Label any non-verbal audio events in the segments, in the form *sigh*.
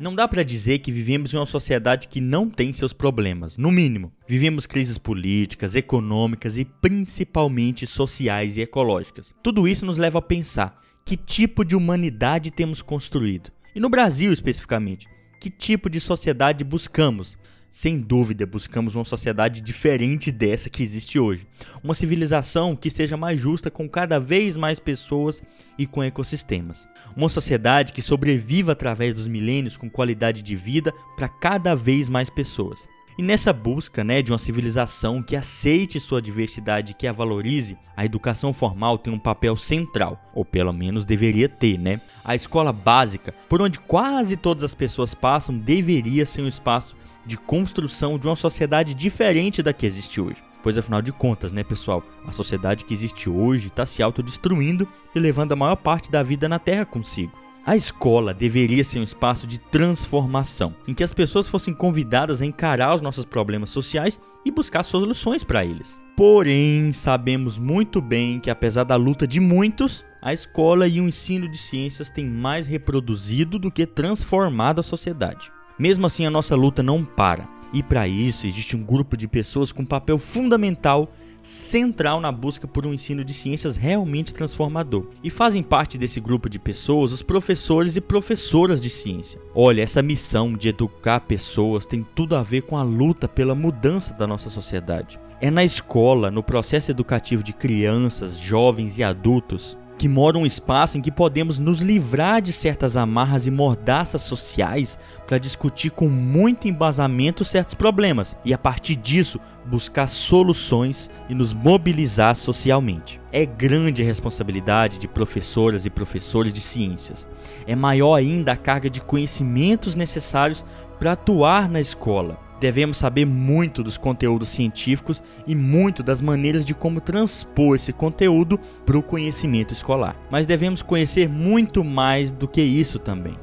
Não dá para dizer que vivemos em uma sociedade que não tem seus problemas, no mínimo. Vivemos crises políticas, econômicas e principalmente sociais e ecológicas. Tudo isso nos leva a pensar que tipo de humanidade temos construído. E no Brasil especificamente, que tipo de sociedade buscamos? Sem dúvida, buscamos uma sociedade diferente dessa que existe hoje. Uma civilização que seja mais justa com cada vez mais pessoas e com ecossistemas. Uma sociedade que sobreviva através dos milênios com qualidade de vida para cada vez mais pessoas. E nessa busca né, de uma civilização que aceite sua diversidade e que a valorize, a educação formal tem um papel central, ou pelo menos deveria ter, né? A escola básica, por onde quase todas as pessoas passam, deveria ser um espaço de construção de uma sociedade diferente da que existe hoje. Pois afinal de contas, né, pessoal, a sociedade que existe hoje está se autodestruindo e levando a maior parte da vida na Terra consigo. A escola deveria ser um espaço de transformação, em que as pessoas fossem convidadas a encarar os nossos problemas sociais e buscar soluções para eles. Porém, sabemos muito bem que apesar da luta de muitos, a escola e o ensino de ciências têm mais reproduzido do que transformado a sociedade. Mesmo assim, a nossa luta não para. E para isso, existe um grupo de pessoas com papel fundamental, central na busca por um ensino de ciências realmente transformador. E fazem parte desse grupo de pessoas os professores e professoras de ciência. Olha, essa missão de educar pessoas tem tudo a ver com a luta pela mudança da nossa sociedade. É na escola, no processo educativo de crianças, jovens e adultos, que mora um espaço em que podemos nos livrar de certas amarras e mordaças sociais para discutir com muito embasamento certos problemas e a partir disso buscar soluções e nos mobilizar socialmente. É grande a responsabilidade de professoras e professores de ciências. É maior ainda a carga de conhecimentos necessários para atuar na escola Devemos saber muito dos conteúdos científicos e muito das maneiras de como transpor esse conteúdo para o conhecimento escolar. Mas devemos conhecer muito mais do que isso também.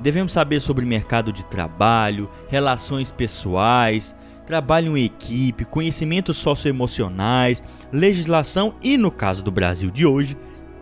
Devemos saber sobre mercado de trabalho, relações pessoais, trabalho em equipe, conhecimentos socioemocionais, legislação e, no caso do Brasil de hoje,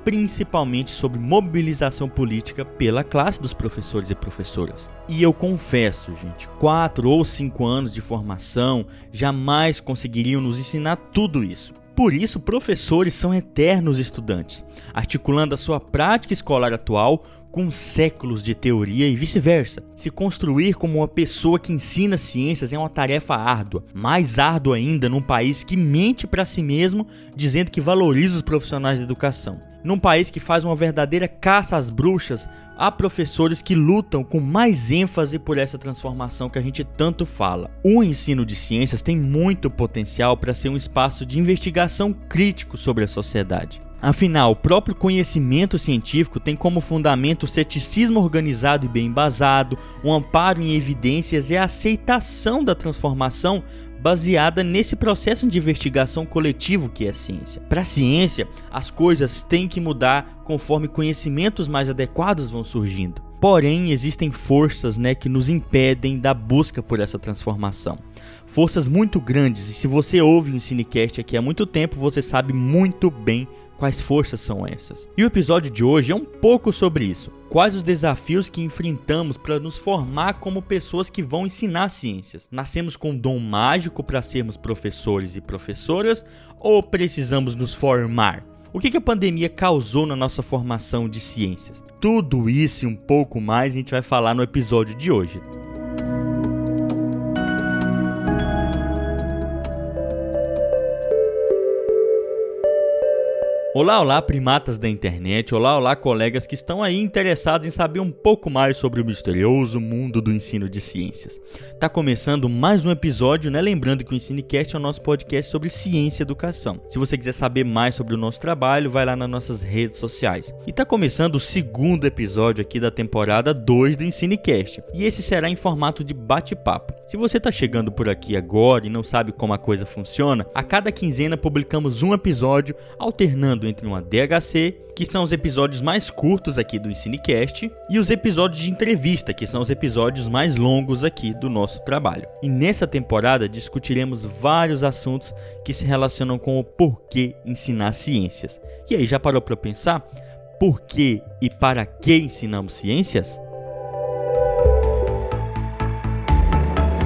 principalmente sobre mobilização política pela classe dos professores e professoras. E eu confesso, gente, quatro ou cinco anos de formação jamais conseguiriam nos ensinar tudo isso. Por isso, professores são eternos estudantes, articulando a sua prática escolar atual com séculos de teoria e vice-versa. Se construir como uma pessoa que ensina ciências é uma tarefa árdua, mais árdua ainda num país que mente para si mesmo, dizendo que valoriza os profissionais da educação. Num país que faz uma verdadeira caça às bruxas, há professores que lutam com mais ênfase por essa transformação que a gente tanto fala. O ensino de ciências tem muito potencial para ser um espaço de investigação crítico sobre a sociedade. Afinal, o próprio conhecimento científico tem como fundamento o ceticismo organizado e bem embasado, o amparo em evidências e a aceitação da transformação baseada nesse processo de investigação coletivo que é a ciência. Para a ciência, as coisas têm que mudar conforme conhecimentos mais adequados vão surgindo. Porém, existem forças né, que nos impedem da busca por essa transformação. Forças muito grandes, e se você ouve o Cinecast aqui há muito tempo, você sabe muito bem Quais forças são essas? E o episódio de hoje é um pouco sobre isso. Quais os desafios que enfrentamos para nos formar como pessoas que vão ensinar ciências? Nascemos com um dom mágico para sermos professores e professoras ou precisamos nos formar? O que, a pandemia causou na nossa formação de ciências? Tudo isso e um pouco mais a gente vai falar no episódio de hoje. Olá, olá, primatas da internet. Olá, olá, colegas que estão aí interessados em saber um pouco mais sobre o misterioso mundo do ensino de ciências. Tá começando mais um episódio, né? Lembrando que o Ensinecast é o nosso podcast sobre ciência e educação. Se você quiser saber mais sobre o nosso trabalho, vai lá nas nossas redes sociais. E tá começando o segundo episódio aqui da temporada 2 do Ensinecast. E esse será em formato de bate-papo. Se você tá chegando por aqui agora e não sabe como a coisa funciona, a cada quinzena publicamos um episódio alternando período entre uma DHC, que são os episódios mais curtos aqui do Ensinecast, e os episódios de entrevista, que são os episódios mais longos aqui do nosso trabalho. E nessa temporada discutiremos vários assuntos que se relacionam com o porquê ensinar ciências. E aí, já parou para pensar por que e para que ensinamos ciências?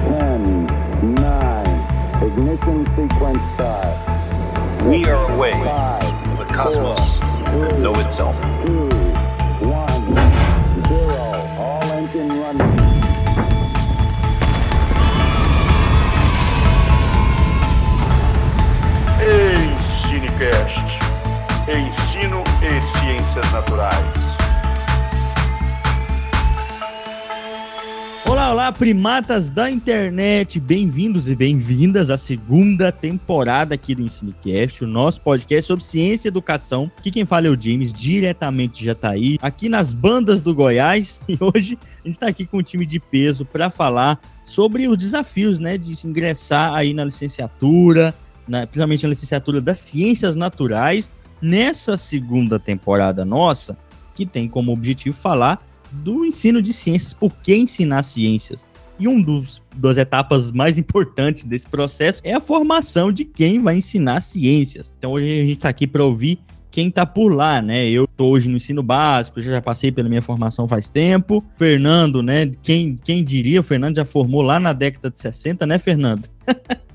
Ten, nine, ignition sequence start. We are away. Five cosmos know itself. Ensinecast. Ensino e ciências naturais. Olá, primatas da internet, bem-vindos e bem-vindas à segunda temporada aqui do EnsinoCast, o nosso podcast sobre ciência e educação. Aqui quem fala é o James, diretamente de Jataí, aqui nas bandas do Goiás, *laughs* e hoje a gente está aqui com um time de peso para falar sobre os desafios, né, de ingressar aí na licenciatura, na, principalmente na licenciatura das ciências naturais, nessa segunda temporada nossa, que tem como objetivo falar do ensino de ciências, por que ensinar ciências. E um dos das etapas mais importantes desse processo é a formação de quem vai ensinar ciências. Então hoje a gente está aqui para ouvir quem está por lá, né? Eu tô hoje no ensino básico, já passei pela minha formação faz tempo. Fernando, né? Quem, quem diria, o Fernando já formou lá na década de 60, né, Fernando? *laughs*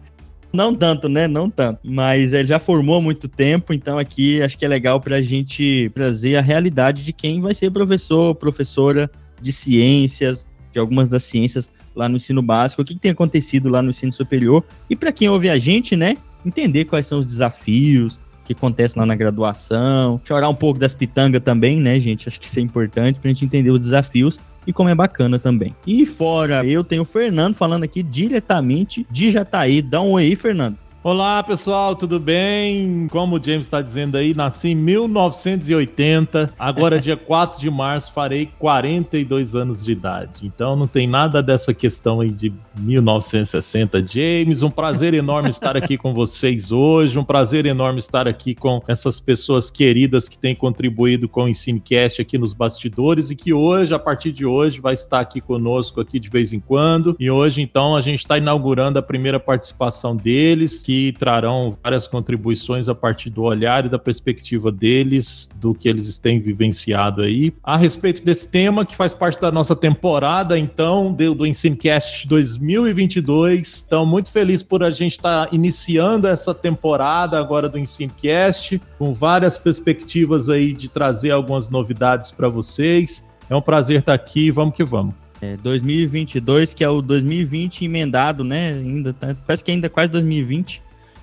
Não tanto, né? Não tanto. Mas ele já formou há muito tempo, então aqui acho que é legal para a gente trazer a realidade de quem vai ser professor, professora de ciências, de algumas das ciências lá no ensino básico, o que, que tem acontecido lá no ensino superior. E para quem ouve a gente, né? Entender quais são os desafios, que acontece lá na graduação, chorar um pouco das pitangas também, né, gente? Acho que isso é importante para a gente entender os desafios e como é bacana também. E fora, eu tenho o Fernando falando aqui diretamente de Jataí. Dá um oi aí, Fernando. Olá pessoal, tudo bem? Como o James está dizendo aí, nasci em 1980, agora *laughs* dia 4 de março farei 42 anos de idade. Então não tem nada dessa questão aí de 1960. James, um prazer enorme estar aqui com vocês hoje, um prazer enorme estar aqui com essas pessoas queridas que têm contribuído com o Ensinecast aqui nos bastidores e que hoje, a partir de hoje, vai estar aqui conosco aqui de vez em quando. E hoje, então, a gente está inaugurando a primeira participação deles, que trarão várias contribuições a partir do olhar e da perspectiva deles, do que eles têm vivenciado aí. A respeito desse tema, que faz parte da nossa temporada, então, do, Ensinecast 2022. Então, muito feliz por a gente estar tá iniciando essa temporada agora do Ensinecast, com várias perspectivas aí de trazer algumas novidades para vocês. É um prazer estar tá aqui, vamos que vamos. É, 2022, que é o 2020 emendado, né? Ainda tá, parece que ainda é quase 2020,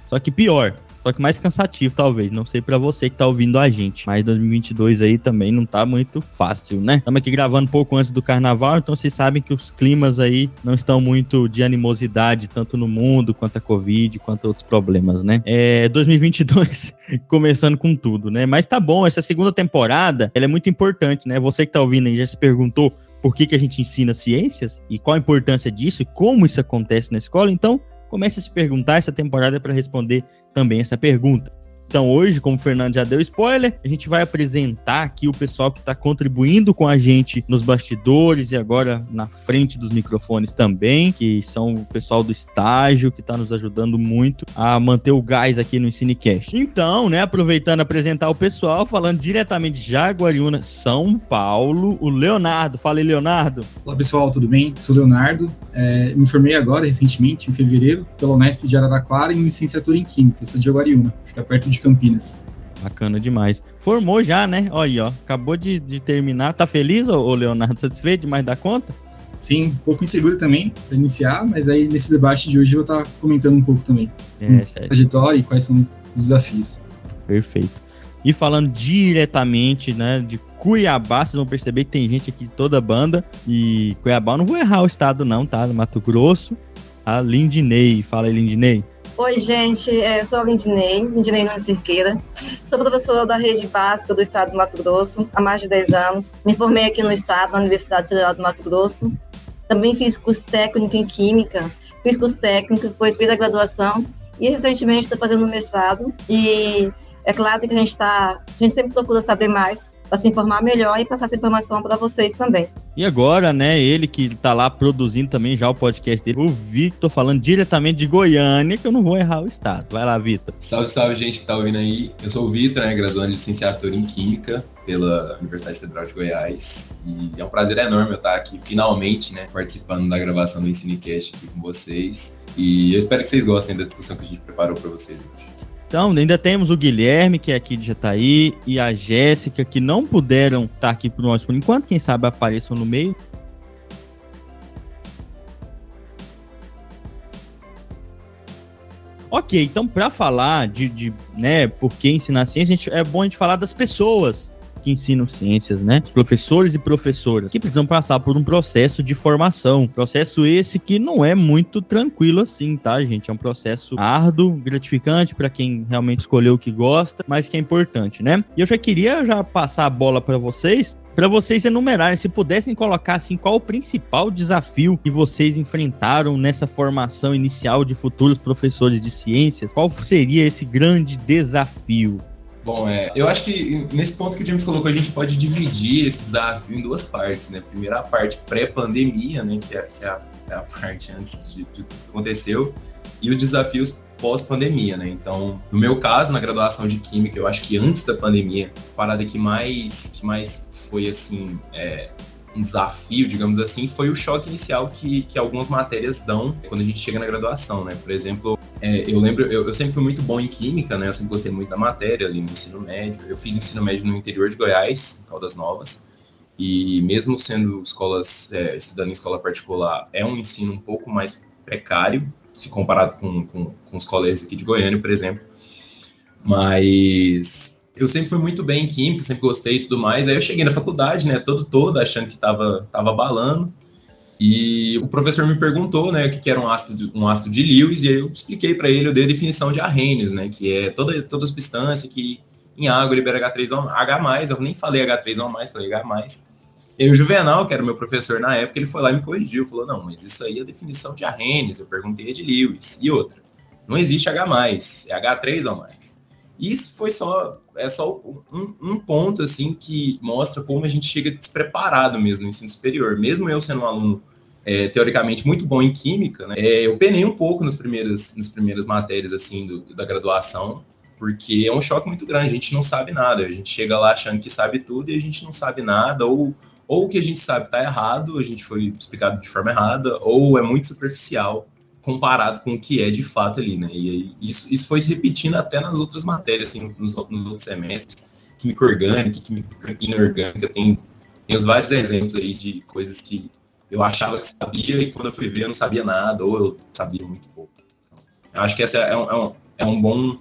só que pior. Só que mais cansativo, talvez. Não sei para você que tá ouvindo a gente. Mas 2022 aí também não tá muito fácil, né? Estamos aqui gravando um pouco antes do carnaval, então vocês sabem que os climas aí não estão muito de animosidade, tanto no mundo, quanto a Covid, quanto outros problemas, né? É 2022 *laughs* começando com tudo, né? Mas tá bom, essa segunda temporada, ela é muito importante, né? Você que tá ouvindo aí já se perguntou por que, que a gente ensina ciências e qual a importância disso e como isso acontece na escola, então comece a se perguntar essa temporada para responder também essa pergunta. Então, hoje, como o Fernando já deu spoiler, a gente vai apresentar aqui o pessoal que está contribuindo com a gente nos bastidores e agora na frente dos microfones também, que são o pessoal do estágio que está nos ajudando muito a manter o gás aqui no Ensinecast. Então, né, aproveitando apresentar o pessoal, falando diretamente de Jaguariúna, São Paulo, o Leonardo. Fala aí, Leonardo. Olá, pessoal, tudo bem? Sou o Leonardo. É, me formei agora, recentemente, em fevereiro, pela Unesp de Araraquara, em licenciatura em Química. sou de Jaguariúna, fica perto de de Campinas. Bacana demais. Formou já, né? Olha aí, ó. Acabou de, de terminar. Tá feliz, ô, Leonardo? Satisfeito demais da conta? Sim, um pouco inseguro também para iniciar, mas aí nesse debate de hoje eu vou estar comentando um pouco também. É, hum, trajetória e quais são os desafios. Perfeito. E falando diretamente, né, de Cuiabá, vocês vão perceber que tem gente aqui de toda a banda. E Cuiabá, eu não vou errar o estado não, tá? Mato Grosso. A Lindinei. Fala aí, Lindinei. Oi, gente, é, eu sou a Lindinei, Lindinei Nunes Cirqueira. Sou professora da rede básica do estado do Mato Grosso há mais de 10 anos. Me formei aqui no estado, na Universidade Federal do Mato Grosso. Também fiz curso técnico em Química, fiz curso técnico, depois fiz a graduação e recentemente estou fazendo mestrado. E é claro que a gente, tá, a gente sempre procura saber mais para se informar melhor e passar essa informação para vocês também. E agora, né, ele que está lá produzindo também já o podcast dele, o Victor falando diretamente de Goiânia, que eu não vou errar o estado. Vai lá, Victor. Salve, salve, gente que está ouvindo aí. Eu sou o Victor, né, graduando em licenciatura em Química pela Universidade Federal de Goiás. E é um prazer enorme eu estar aqui finalmente, né, participando da gravação do Ensinecast aqui com vocês. E eu espero que vocês gostem da discussão que a gente preparou para vocês hoje. Então, ainda temos o Guilherme, que é aqui de Jataí, e a Jéssica, que não puderam estar aqui por nós por enquanto, quem sabe apareçam no meio. Ok, então para falar de, de, né, por que ensinar ciência, gente, é bom a gente falar das pessoas que ensinam ciências, né? Os professores e professoras que precisam passar por um processo de formação. Processo esse que não é muito tranquilo assim, tá, gente? É um processo árduo, gratificante para quem realmente escolheu o que gosta, mas que é importante, né? E eu já queria já passar a bola para vocês para vocês enumerarem, se pudessem colocar assim, qual o principal desafio que vocês enfrentaram nessa formação inicial de futuros professores de ciências, qual seria esse grande desafio? Bom, é, eu acho que nesse ponto que o James colocou, a gente pode dividir esse desafio em duas partes, né? Primeiro a parte pré-pandemia, né? Que, é, que é, a, é, a, parte antes de, de tudo que aconteceu, e os desafios pós-pandemia, né? Então, no meu caso, na graduação de Química, eu acho que antes da pandemia, a parada que mais, que mais foi, assim, é, um desafio, digamos assim, foi o choque inicial que, que algumas matérias dão quando a gente chega na graduação, né? Por exemplo, é, eu lembro, eu, eu, sempre fui muito bom em Química, né? Eu sempre gostei muito da matéria ali no ensino médio. Eu fiz ensino médio no interior de Goiás, em Caldas Novas, e mesmo sendo escolas, é, estudando em escola particular, é um ensino um pouco mais precário, se comparado com, com, com os colégios aqui de Goiânia, por exemplo. Mas eu sempre fui muito bem em química, sempre gostei e tudo mais. Aí eu cheguei na faculdade, né, todo todo, achando que tava, tava balando. E o professor me perguntou, né, o que, que era um ácido de, um ácido de Lewis, e aí eu expliquei para ele, eu dei a definição de Arrhenius, né, que é toda, toda substância que em água libera H3O, H+, eu nem falei H3O+, falei H+. E o Juvenal, que era meu professor na época, ele foi lá e me corrigiu, falou, não, mas isso aí é a definição de Arrhenius, eu perguntei de Lewis. E outra, não existe H+, é H3O+. Isso foi só, é só um, um, ponto, assim, que mostra como a gente chega despreparado mesmo no ensino superior. Mesmo eu sendo um aluno, é, teoricamente, muito bom em química, né, é, eu penei um pouco nas primeiras, nas primeiras matérias, assim, do, da graduação, porque é um choque muito grande, a gente não sabe nada, a gente chega lá achando que sabe tudo e a gente não sabe nada, ou ou o que a gente sabe está errado, a gente foi explicado de forma errada, ou é muito superficial comparado com o que é de fato ali, né? E isso, isso foi se repetindo até nas outras matérias, assim, nos, nos outros semestres, química orgânica, química inorgânica, tem, tem os vários exemplos aí de coisas que eu achava que sabia e quando eu fui ver eu não sabia nada, ou eu sabia muito pouco. Então, eu acho que essa é um, é um, é um bom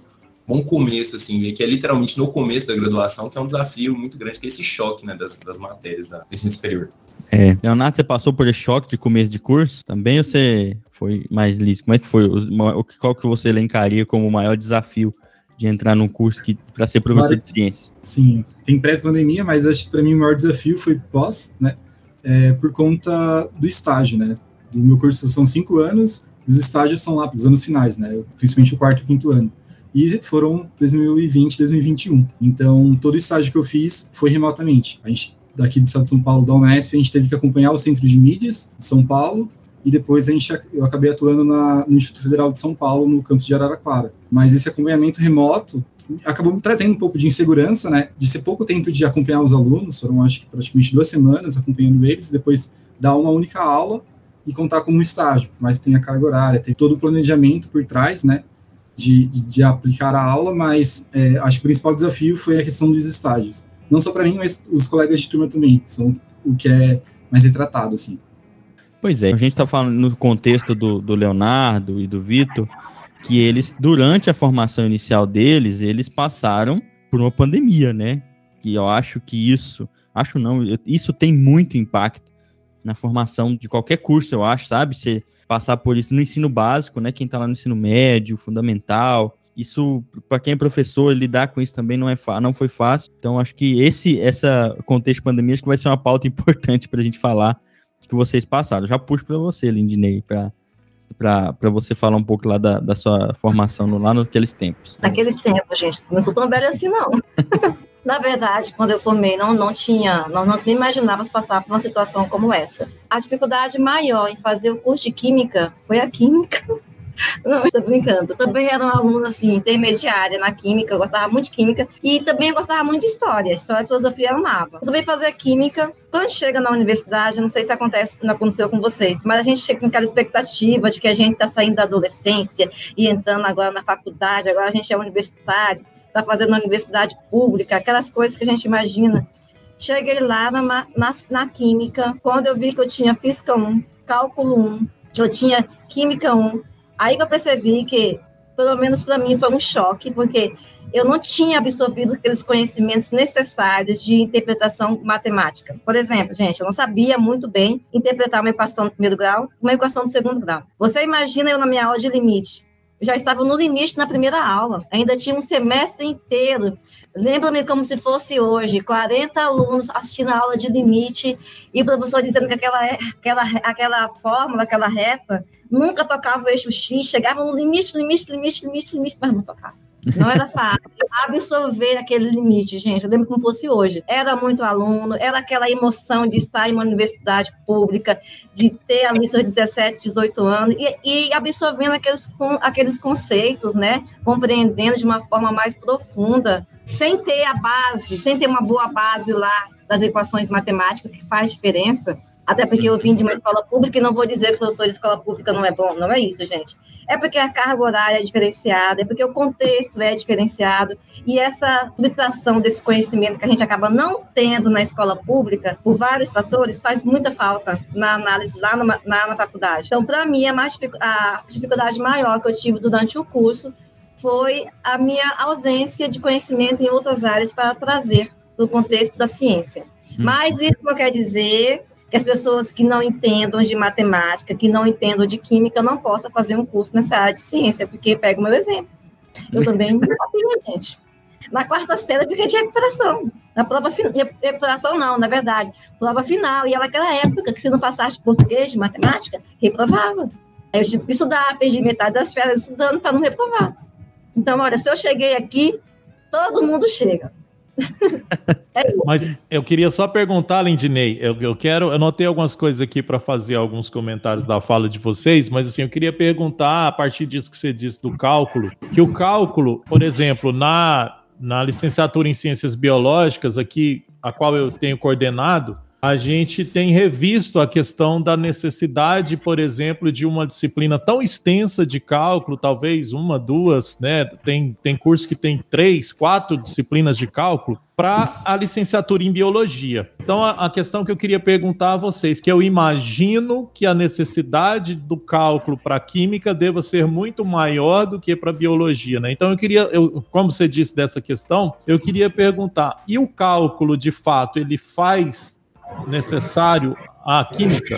bom começo, assim, que é literalmente no começo da graduação, que é um desafio muito grande, que é esse choque, né, das, das matérias da ensino superior. É. Leonardo, você passou por esse choque de começo de curso também ou você foi mais liso? Como é que foi? O, qual que você elencaria como o maior desafio de entrar num curso que para ser professor de ciências? Sim, tem pré-pandemia, mas acho que para mim o maior desafio foi pós, né? É, por conta do estágio, né? Do meu curso são cinco anos, os estágios são lá para os anos finais, né? Principalmente o quarto e quinto ano e foram 2020, 2021. Então, todo estágio que eu fiz foi remotamente. A gente, daqui do estado de São Paulo, da Unesp, a gente teve que acompanhar o Centro de Mídias de São Paulo, e depois a gente, eu acabei atuando na, no Instituto Federal de São Paulo, no campus de Araraquara. Mas esse acompanhamento remoto acabou me trazendo um pouco de insegurança, né, de ser pouco tempo de acompanhar os alunos, foram acho que praticamente duas semanas acompanhando eles, depois dar uma única aula e contar como um estágio, mas tem a carga horária, tem todo o planejamento por trás, né, de, de, aplicar a aula, mas é, acho que o principal desafio foi a questão dos estágios. Não só para mim, mas os colegas de turma também, são o que é mais retratado, assim. Pois é, a gente está falando no contexto do, do Leonardo e do Vitor, que eles, durante a formação inicial deles, eles passaram por uma pandemia, né? Que eu acho que isso, acho não, isso tem muito impacto na formação de qualquer curso, eu acho, sabe? Você passar por isso no ensino básico, né? Quem está lá no ensino médio, fundamental, isso para quem é professor lidar com isso também não é não foi fácil. Então acho que esse essa contexto de pandemia acho que vai ser uma pauta *laughs* importante para a gente falar que vocês passaram. Já puxo para você, Lindinei, para para você falar um pouco lá da, da sua formação no, lá naqueles tempos. Naqueles tempos, gente, não sou tão velha assim, não. *laughs* Na verdade, quando eu formei, não, não tinha, não, não nem imaginávamos passar por uma situação como essa. A dificuldade maior em fazer o curso de Química foi a Química. Não, estou brincando. Eu também era uma aluna, assim, intermediária na química, eu gostava muito de química e também eu gostava muito de história. História e filosofia eu amava. Resolvi fazer química. Quando chega na universidade, não sei se acontece, não aconteceu com vocês, mas a gente chega com aquela expectativa de que a gente está saindo da adolescência e entrando agora na faculdade, agora a gente é universitário, está fazendo na universidade pública, aquelas coisas que a gente imagina. Cheguei lá na, na, na química, quando eu vi que eu tinha física 1, cálculo 1, que eu tinha química 1, Aí que eu percebi que, pelo menos para mim, foi um choque, porque eu não tinha absorvido aqueles conhecimentos necessários de interpretação matemática. Por exemplo, gente, eu não sabia muito bem interpretar uma equação do primeiro grau, uma equação do segundo grau. Você imagina eu na minha aula de limite. Eu já estava no limite na primeira aula, ainda tinha um semestre inteiro. Lembro-me como se fosse hoje, 40 alunos assistindo a aula de limite e o professor dizendo que aquela, aquela, aquela fórmula, aquela reta, nunca tocava o eixo X, chegava no limite, limite, limite, limite, limite, mas não tocava. Não era fácil absorver aquele limite, gente. Eu lembro como fosse hoje. Era muito aluno, era aquela emoção de estar em uma universidade pública, de ter ali seus 17, 18 anos e, e absorvendo aqueles, com, aqueles conceitos, né? Compreendendo de uma forma mais profunda, sem ter a base, sem ter uma boa base lá das equações matemáticas, que faz diferença. Até porque eu vim de uma escola pública e não vou dizer que o professor de escola pública não é bom, não é isso, gente. É porque a carga horária é diferenciada, é porque o contexto é diferenciado e essa subtração desse conhecimento que a gente acaba não tendo na escola pública, por vários fatores, faz muita falta na análise lá na, na, na faculdade. Então, para mim, a, mais, a dificuldade maior que eu tive durante o curso foi a minha ausência de conhecimento em outras áreas para trazer para o contexto da ciência. Hum. Mas isso não quer dizer que as pessoas que não entendam de matemática, que não entendam de química, não possam fazer um curso nessa área de ciência, porque pega o meu exemplo. Eu também não *laughs* gente. Na quarta série eu fiquei de recuperação. Na prova final, recuperação não, na verdade, prova final. E ela naquela época que se não passasse português, de matemática, reprovava. Aí eu tive que estudar, perdi metade das férias estudando para não reprovar. Então, olha, se eu cheguei aqui, todo mundo chega. *laughs* É Mas eu queria só perguntar, Lindinei, eu, eu quero, eu anotei algumas coisas aqui para fazer alguns comentários da fala de vocês, mas assim, eu queria perguntar, a partir disso que você disse do cálculo, que o cálculo, por exemplo, na, na licenciatura em ciências biológicas, aqui, a qual eu tenho coordenado, a gente tem revisto a questão da necessidade, por exemplo, de uma disciplina tão extensa de cálculo, talvez uma, duas, né? Tem, tem curso que tem três, quatro disciplinas de cálculo para a licenciatura em biologia. Então, a, a, questão que eu queria perguntar a vocês, que eu imagino que a necessidade do cálculo para química deva ser muito maior do que para biologia, né? Então, eu queria, eu, como você disse dessa questão, eu queria perguntar: e o cálculo, de fato, ele faz necessário à química,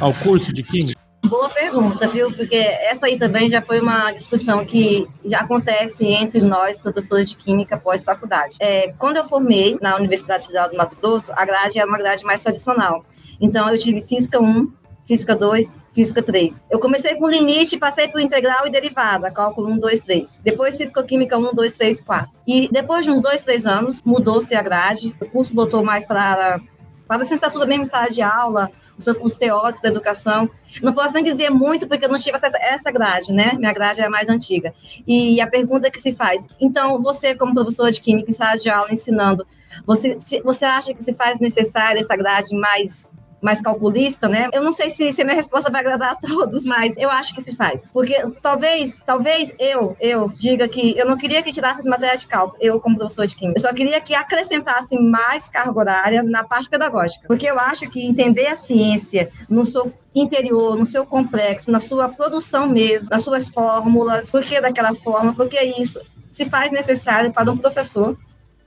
ao curso de química? Boa pergunta, viu? Porque essa aí também já foi uma discussão que já acontece entre nós, professores de química pós-faculdade. É, quando eu formei na Universidade Federal do Mato Grosso, a grade era uma grade mais tradicional. Então, eu tive Física 1, Física 2, Física 3. Eu comecei com limite, passei por integral e derivada, cálculo 1, 2, 3. Depois Física-Química 1, 2, 3, 4. E depois de uns dois, três anos, mudou-se a grade, o curso voltou mais para para a licenciatura mesmo em sala de aula, os curso teórico da educação. Não posso nem dizer muito, porque eu não tive essa, essa grade, né? Minha grade é mais antiga. E a pergunta que se faz, então, você, como professor de química em sala de aula, ensinando, você, se, você acha que se faz necessária essa grade mais mais calculista, né? Eu não sei se, se a minha resposta vai agradar a todos, mas eu acho que se faz. Porque talvez, talvez eu, eu diga que eu não queria que tirasse as matérias de cálculo, eu como professor de química. Eu só queria que acrescentasse mais carga horária na parte pedagógica. Porque eu acho que entender a ciência no seu interior, no seu complexo, na sua produção mesmo, nas suas fórmulas, por que daquela forma, porque isso se faz necessário para um professor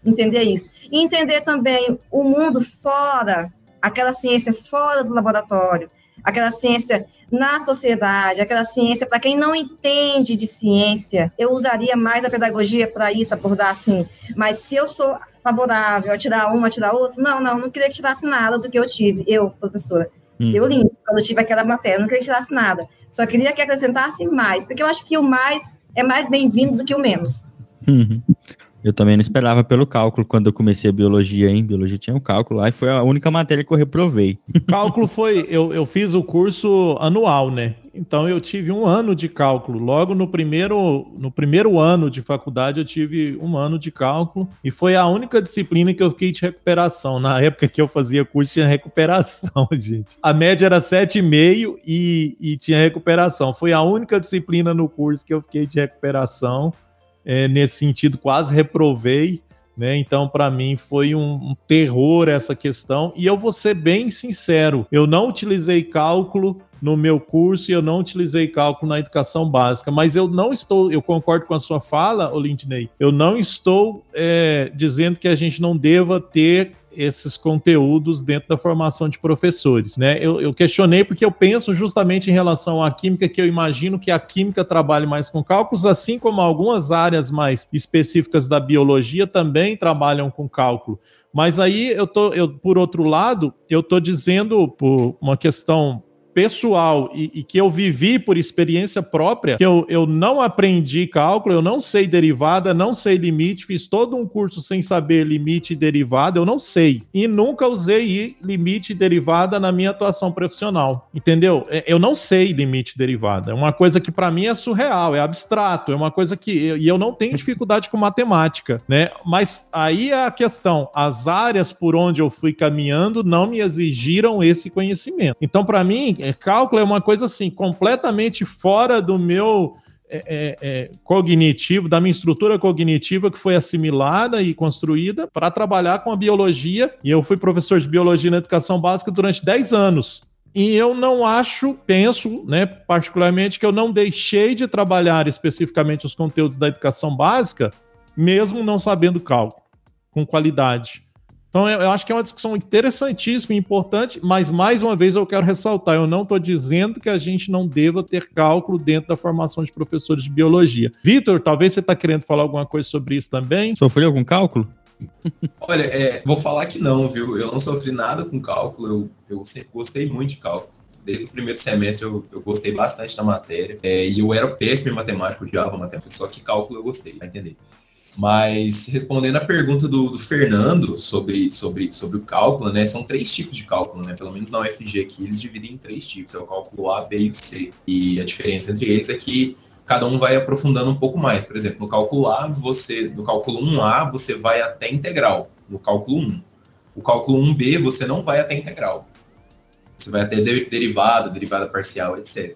entender isso. E entender também o mundo fora aquela ciência fora do laboratório, aquela ciência na sociedade, aquela ciência para quem não entende de ciência. Eu usaria mais a pedagogia para isso, abordar assim. Mas se eu sou favorável a tirar uma, a tirar outra, não, não, não queria que tirasse nada do que eu tive, eu, professora. Hum. Eu lindo, quando eu tive aquela matéria, não queria que tirasse nada. Só queria que acrescentasse mais, porque eu acho que o mais é mais bem-vindo do que o menos. Uhum. Eu também não esperava pelo cálculo quando eu comecei a biologia, hein? Biologia tinha um cálculo lá e foi a única matéria que eu reprovei. *laughs* Cálculo foi. Eu, eu fiz o curso anual, né? então eu tive um ano de cálculo. Logo no primeiro, no primeiro ano de faculdade, eu tive um ano de cálculo e foi a única disciplina que eu fiquei de recuperação. Na época que eu fazia curso, tinha recuperação, *laughs* gente. A média era 7,5 e, e tinha recuperação. Foi a única disciplina no curso que eu fiquei de recuperação. É, nesse sentido, quase reprovei. Né? Então, para mim, foi um, um, terror essa questão. E eu vou ser bem sincero: eu não utilizei cálculo no meu curso e eu não utilizei cálculo na educação básica. Mas eu não estou, eu concordo com a sua fala, Olindney, eu não estou é, dizendo que a gente não deva ter esses conteúdos dentro da formação de professores, né? Eu, eu, questionei porque eu penso justamente em relação à química, que eu imagino que a química trabalhe mais com cálculos, assim como algumas áreas mais específicas da biologia também trabalham com cálculo. Mas aí eu tô, eu, por outro lado, eu tô dizendo por uma questão pessoal e, e, que eu vivi por experiência própria, que eu, eu não aprendi cálculo, eu não sei derivada, não sei limite, fiz todo um curso sem saber limite e derivada, eu não sei. E nunca usei limite e derivada na minha atuação profissional, entendeu? É, eu não sei limite e derivada. É uma coisa que para mim é surreal, é abstrato, é uma coisa que. E eu não tenho dificuldade com matemática, né? Mas aí é a questão: as áreas por onde eu fui caminhando não me exigiram esse conhecimento. Então, para mim, cálculo é uma coisa assim, completamente fora do meu é, é, é, cognitivo, da minha estrutura cognitiva que foi assimilada e construída para trabalhar com a biologia. E eu fui professor de biologia na educação básica durante 10 anos. E eu não acho, penso, né, particularmente, que eu não deixei de trabalhar especificamente os conteúdos da educação básica, mesmo não sabendo cálculo, com qualidade. Então, eu acho que é uma discussão interessantíssima e importante, mas mais uma vez eu quero ressaltar: eu não estou dizendo que a gente não deva ter cálculo dentro da formação de professores de biologia. Vitor, talvez você está querendo falar alguma coisa sobre isso também? Sofreu algum cálculo? *laughs* Olha, é, vou falar que não, viu? Eu não sofri nada com cálculo, eu, eu sempre gostei muito de cálculo. Desde o primeiro semestre eu, eu gostei bastante da matéria. É, e eu era péssimo em matemática, odiava matemática, só que cálculo eu gostei, vai entender. Mas respondendo a pergunta do, do, Fernando sobre, sobre, sobre o cálculo, né? São três tipos de cálculo, né? Pelo menos na UFG aqui, eles dividem em três tipos: é o cálculo A, B e C. E a diferença entre eles é que cada um vai aprofundando um pouco mais. Por exemplo, no cálculo A, você, no cálculo 1A, você vai até integral, no cálculo 1. O cálculo 1B, você não vai até integral. Você vai até derivada, derivada parcial, etc.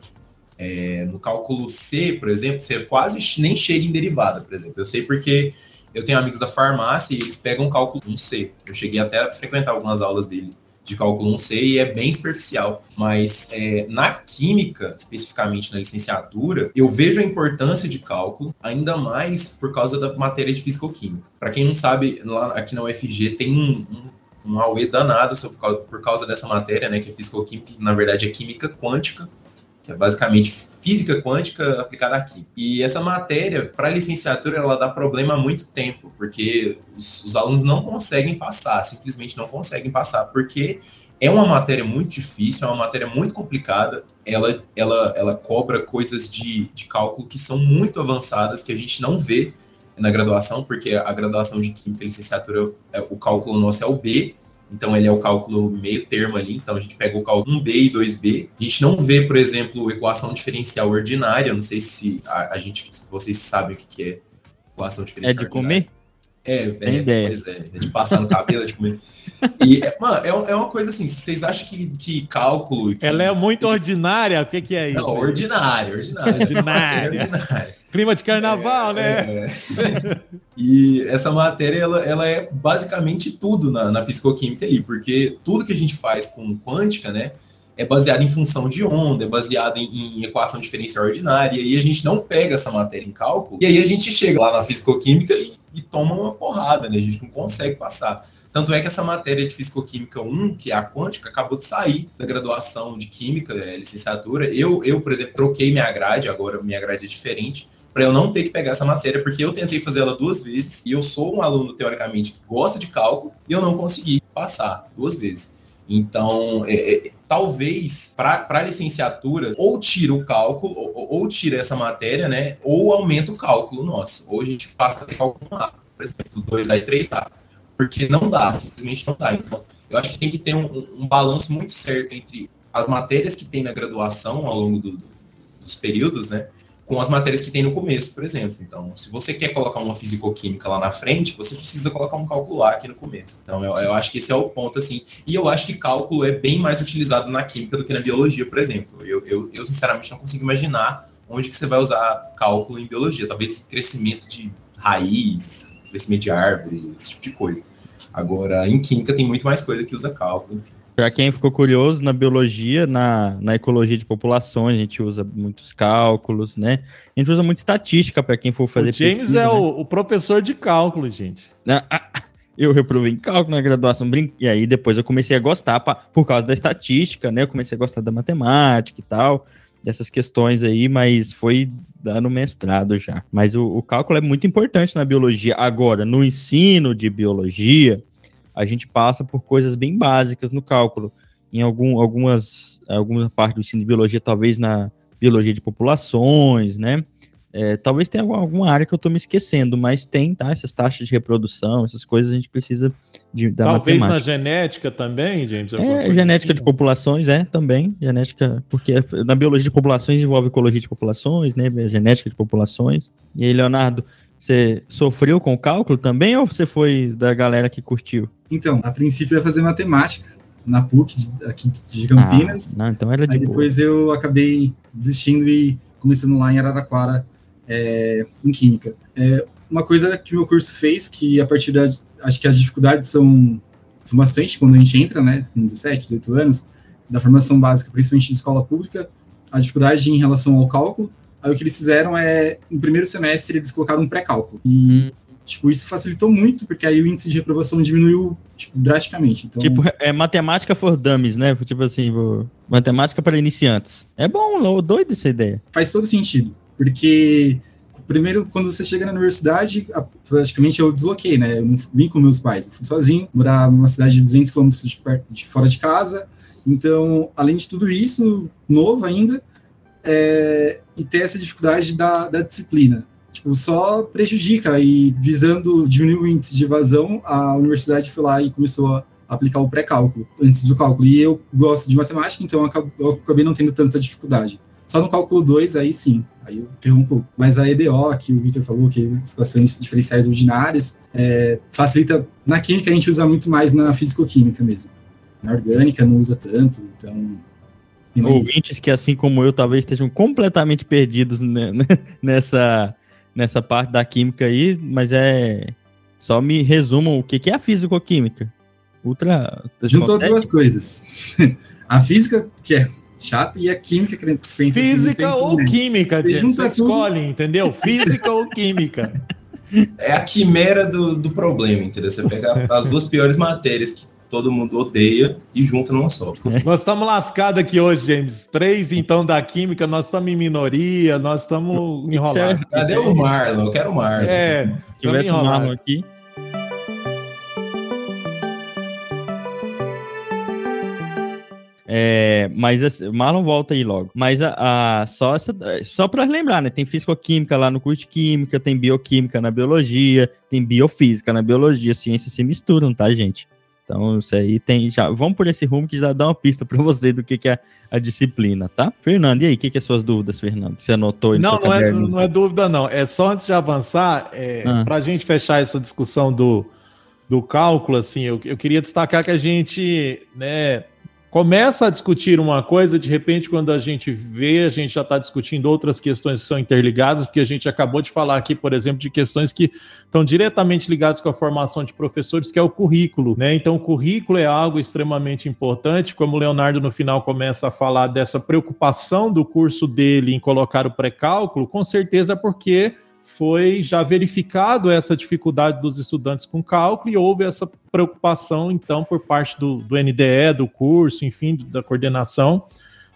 É, no cálculo C, por exemplo, você quase nem chega em derivada, por exemplo. Eu sei porque eu tenho amigos da farmácia e eles pegam cálculo 1C. Eu cheguei até a frequentar algumas aulas dele de cálculo 1C e é bem superficial. Mas é, na química, especificamente na licenciatura, eu vejo a importância de cálculo, ainda mais por causa da matéria de fisicoquímica. Para quem não sabe, lá aqui na UFG tem um, um, um danado por causa dessa matéria, né, que é fisicoquímica, que na verdade é química quântica que é basicamente física quântica aplicada aqui. E essa matéria, para licenciatura, ela dá problema há muito tempo, porque os, os, alunos não conseguem passar, simplesmente não conseguem passar, porque é uma matéria muito difícil, é uma matéria muito complicada, ela, ela, ela cobra coisas de, de cálculo que são muito avançadas, que a gente não vê na graduação, porque a graduação de Química e licenciatura, é, o cálculo nosso é o B, então ele é o cálculo meio termo ali, então a gente pega o cálculo 1B e 2B. A gente não vê, por exemplo, equação diferencial ordinária, não sei se a, a gente, se vocês sabem o que, que é equação diferencial É de ordinária. comer? É, é, ideia. pois é, é de passar no cabelo, é de comer. *laughs* E, é, mano, é, é uma coisa assim, se vocês acham que, que cálculo... Que, Ela é muito ordinária? O que, que é isso? Não, ordinária, ordinária. ordinária. Clima de carnaval, né? É. e essa matéria, ela, ela é basicamente tudo na, na fisicoquímica ali, porque tudo que a gente faz com quântica, né, é baseado em função de onda, é baseado em, em, equação diferencial ordinária, e a gente não pega essa matéria em cálculo, e aí a gente chega lá na fisicoquímica e, e toma uma porrada, né? A gente não consegue passar. Tanto é que essa matéria de Fisicoquímica 1, que é a quântica, acabou de sair da graduação de Química, é, licenciatura. Eu, eu, por exemplo, troquei minha grade, agora minha grade é diferente, para eu não ter que pegar essa matéria, porque eu tentei fazer ela duas vezes e eu sou um aluno, teoricamente, que gosta de cálculo e eu não consegui passar duas vezes. Então, é, é, talvez para licenciatura, ou tira o cálculo, ou, ou, tira essa matéria, né? Ou aumenta o cálculo nosso. Ou a gente passa a ter cálculo A, por exemplo, 2A e 3A. Porque não dá, simplesmente não dá. Então, eu acho que tem que ter um, um balanço muito certo entre as matérias que tem na graduação ao longo do, dos períodos, né? Com as matérias que tem no começo, por exemplo. Então, se você quer colocar uma fisicoquímica lá na frente, você precisa colocar um cálculo lá aqui no começo. Então, eu, eu acho que esse é o ponto, assim. E eu acho que cálculo é bem mais utilizado na química do que na biologia, por exemplo. Eu, eu, eu sinceramente, não consigo imaginar onde que você vai usar cálculo em biologia. Talvez crescimento de raiz, crescimento de árvore, esse tipo de coisa. Agora, em química tem muito mais coisa que usa cálculo, enfim. Para quem ficou curioso, na biologia, na, na ecologia de populações, a gente usa muitos cálculos, né? A gente usa muita estatística para quem for fazer o James pesquisa, é né? o, o professor de cálculo, gente. Ah, ah, Eu reprovei em cálculo na graduação, brin- e aí depois eu comecei a gostar pa- por causa da estatística, né? Eu comecei a gostar da matemática e tal, dessas questões aí, mas foi dando mestrado já. Mas o, o cálculo é muito importante na biologia. Agora, no ensino de biologia, a gente passa por coisas bem básicas no cálculo. Em algum, algumas, alguma parte do ensino de biologia, talvez na biologia de populações, né? É, talvez tenha alguma, área que eu tô me esquecendo, mas tem, tá? Essas taxas de reprodução, essas coisas a gente precisa de, da Talvez na matemática. genética também, James. É, genética assim. de populações, é, também. Genética, porque na biologia de populações envolve ecologia de populações, né? Genética de populações. E aí, Leonardo, você sofreu com o cálculo também ou você foi da galera que curtiu? Então, a princípio eu ia fazer matemática na PUC, de- aqui de Campinas. Ah, não, então era de Aí boa. depois eu acabei desistindo e começando lá em Araraquara, é, em Química. É, uma coisa que o meu curso fez, que a partir da... Acho que as dificuldades são, são bastante quando a gente entra, né, com 17, 18 anos, da formação básica, principalmente de escola pública, a dificuldade em relação ao cálculo. Aí o que eles fizeram é, no primeiro semestre, eles colocaram um pré-cálculo. E, tipo, isso facilitou muito, porque aí o índice de reprovação diminuiu, tipo, drasticamente. Então, Tipo, é matemática for dummies, né? Tipo assim, matemática para iniciantes. É bom, doido essa ideia. faz todo sentido, porque primeiro quando você chega na universidade, praticamente eu desloquei, né? Eu não vim com meus pais, eu fui sozinho, morar numa cidade de 200 quilômetros de, de fora de casa. Então, além de tudo isso, novo ainda, é, e ter essa dificuldade da, da disciplina. Tipo, só prejudica e visando diminuir o índice de evasão, a universidade foi lá e começou a aplicar o pré-cálculo antes do cálculo. E eu gosto de matemática, então eu acab- eu acabei não tendo tanta dificuldade. Só no cálculo 2, aí sim, aí eu ferrou um pouco. Mas a EDO, que o Victor falou, que é equações diferenciais ordinárias, é, facilita. Na química a gente usa muito mais na físico-química mesmo. Na orgânica não usa tanto, então. Ouvintes que, assim como eu, talvez estejam completamente perdidos ne- *laughs* nessa, nessa parte da química aí, mas é. Só me resumam o que que é a físico-química. Ultra. Juntou duas coisas. *laughs* a física, que é chata, e a química, que a gente pensa assim, Física senso ou química, Você James? junta Você tudo. escolhe, entendeu? Física ou química. *laughs* É a quimera do, do problema, entendeu? Você pega as duas piores matérias que todo mundo odeia e junta numa só. *laughs* Nós estamos lascados aqui hoje, James. Três, então, da química, nós estamos em minoria, nós estamos enrolados. Cadê o Marlon? Eu quero o Marlon. É, Se tivesse enrolado. Marlon aqui. É, mas assim, Marlon volta aí logo. Mas a, a- só, essa, só para lembrar, né? Tem fisicoquímica lá no curso de química, tem bioquímica na biologia, tem biofísica na biologia. Ciências se misturam, tá, gente? Então, isso aí tem. Já, vamos por esse rumo que já dá uma pista para você do que, que é a disciplina, tá? Fernando, e aí, o que, que é suas dúvidas, Fernando? Você anotou aí Não, não é, não é dúvida, não. É só antes de avançar, é, Ah. para a gente fechar essa discussão do, do cálculo, assim, eu, eu queria destacar que a gente, né, começa a discutir uma coisa, de repente, quando a gente vê, a gente já está discutindo outras questões que são interligadas, porque a gente acabou de falar aqui, por exemplo, de questões que estão diretamente ligadas com a formação de professores, que é o currículo, né? Então, o currículo é algo extremamente importante, como o Leonardo no final começa a falar dessa preocupação do curso dele em colocar o pré-cálculo, com certeza porque foi já verificado essa dificuldade dos estudantes com cálculo e houve essa preocupação, então, por parte do, do NDE, do curso, enfim, da coordenação,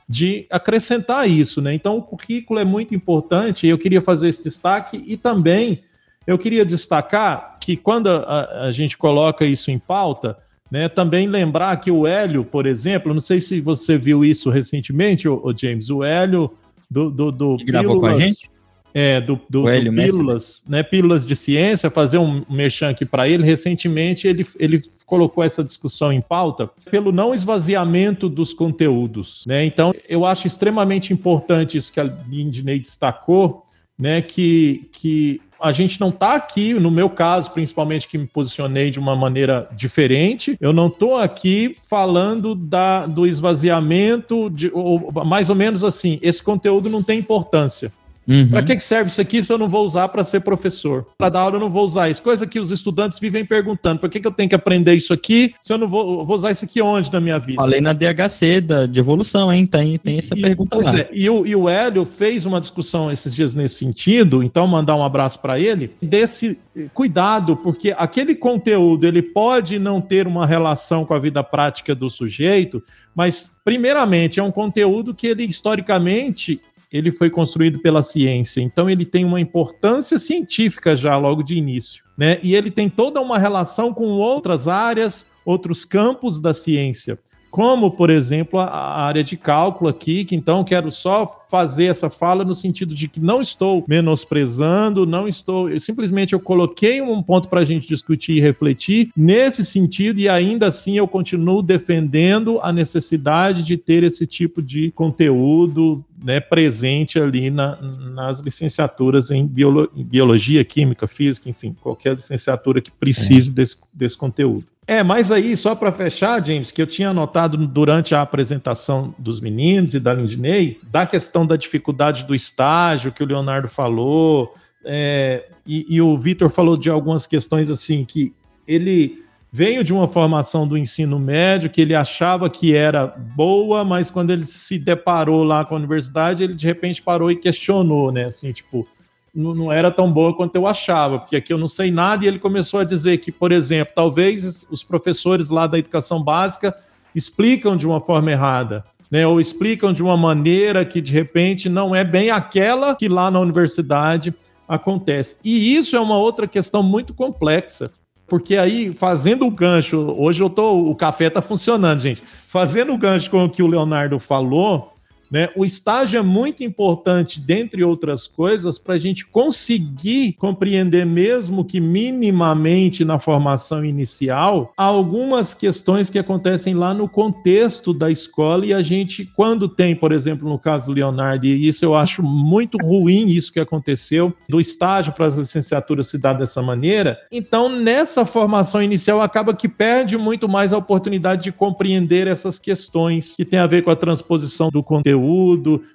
de acrescentar isso, né? Então, o currículo é muito importante e eu queria fazer esse destaque e também eu queria destacar que quando a, a- gente coloca isso em pauta, né, também lembrar que o Hélio, por exemplo, não sei se você viu isso recentemente, o, James, o Hélio do, do, do Que gravou com a gente? É, do, do, Hélio do Messi. Pílulas, né? Pílulas de Ciência, fazer um merchan aqui para ele. Recentemente ele, ele colocou essa discussão em pauta pelo não esvaziamento dos conteúdos, né? Então eu acho extremamente importante isso que a Lindney destacou, né? Que, que a gente não está aqui, no meu caso, principalmente que me posicionei de uma maneira diferente, eu não estou aqui falando da, do esvaziamento, de, ou, mais ou menos assim, esse conteúdo não tem importância. Uhum. Para que, serve isso aqui se eu não vou usar para ser professor? Para dar aula eu não vou usar isso. Coisa que os estudantes vivem perguntando: por que, que eu tenho que aprender isso aqui se eu não vou, vou usar isso aqui onde na minha vida? Falei na DHC da, de evolução, hein? Tem, tem essa E- pergunta lá. é, e, o, e o Hélio fez uma discussão esses dias nesse sentido, então mandar um abraço para ele, desse cuidado, porque aquele conteúdo ele pode não ter uma relação com a vida prática do sujeito, mas primeiramente é um conteúdo que ele historicamente ele foi construído pela ciência, então ele tem uma importância científica já logo de início, né? E ele tem toda uma relação com outras áreas, outros campos da ciência como, por exemplo, a- área de cálculo aqui, que então quero só fazer essa fala no sentido de que não estou menosprezando, não estou, eu, simplesmente eu coloquei um ponto para a gente discutir e refletir nesse sentido e ainda assim eu continuo defendendo a necessidade de ter esse tipo de conteúdo né, presente ali na- nas licenciaturas em, biolo- em biologia, química, física, enfim, qualquer licenciatura que precise desse, desse conteúdo. É, mas aí, só para fechar, James, que eu tinha anotado durante a apresentação dos meninos e da Lindney, da questão da dificuldade do estágio que o Leonardo falou, é, e, e o Vitor falou de algumas questões assim, que ele veio de uma formação do ensino médio que ele achava que era boa, mas quando ele se deparou lá com a universidade, ele de repente parou e questionou, né? Assim, tipo, não, não era tão boa quanto eu achava, porque aqui eu não sei nada, e ele começou a dizer que, por exemplo, talvez os professores lá da educação básica explicam de uma forma errada. Né, ou explicam de uma maneira que de repente não é bem aquela que lá na universidade acontece. E isso é uma outra questão muito complexa, porque aí fazendo o gancho, hoje eu tô, o café tá funcionando, gente. Fazendo o gancho com o que o Leonardo falou, né, o estágio é muito importante, dentre outras coisas, para a gente conseguir compreender, mesmo que minimamente na formação inicial, algumas questões que acontecem lá no contexto da escola. E a gente, quando tem, por exemplo, no caso do Leonardo, e isso eu acho muito ruim isso que aconteceu, do estágio para as licenciaturas se dar dessa maneira, então nessa formação inicial acaba que perde muito mais a oportunidade de compreender essas questões que tem a ver com a transposição do conteúdo,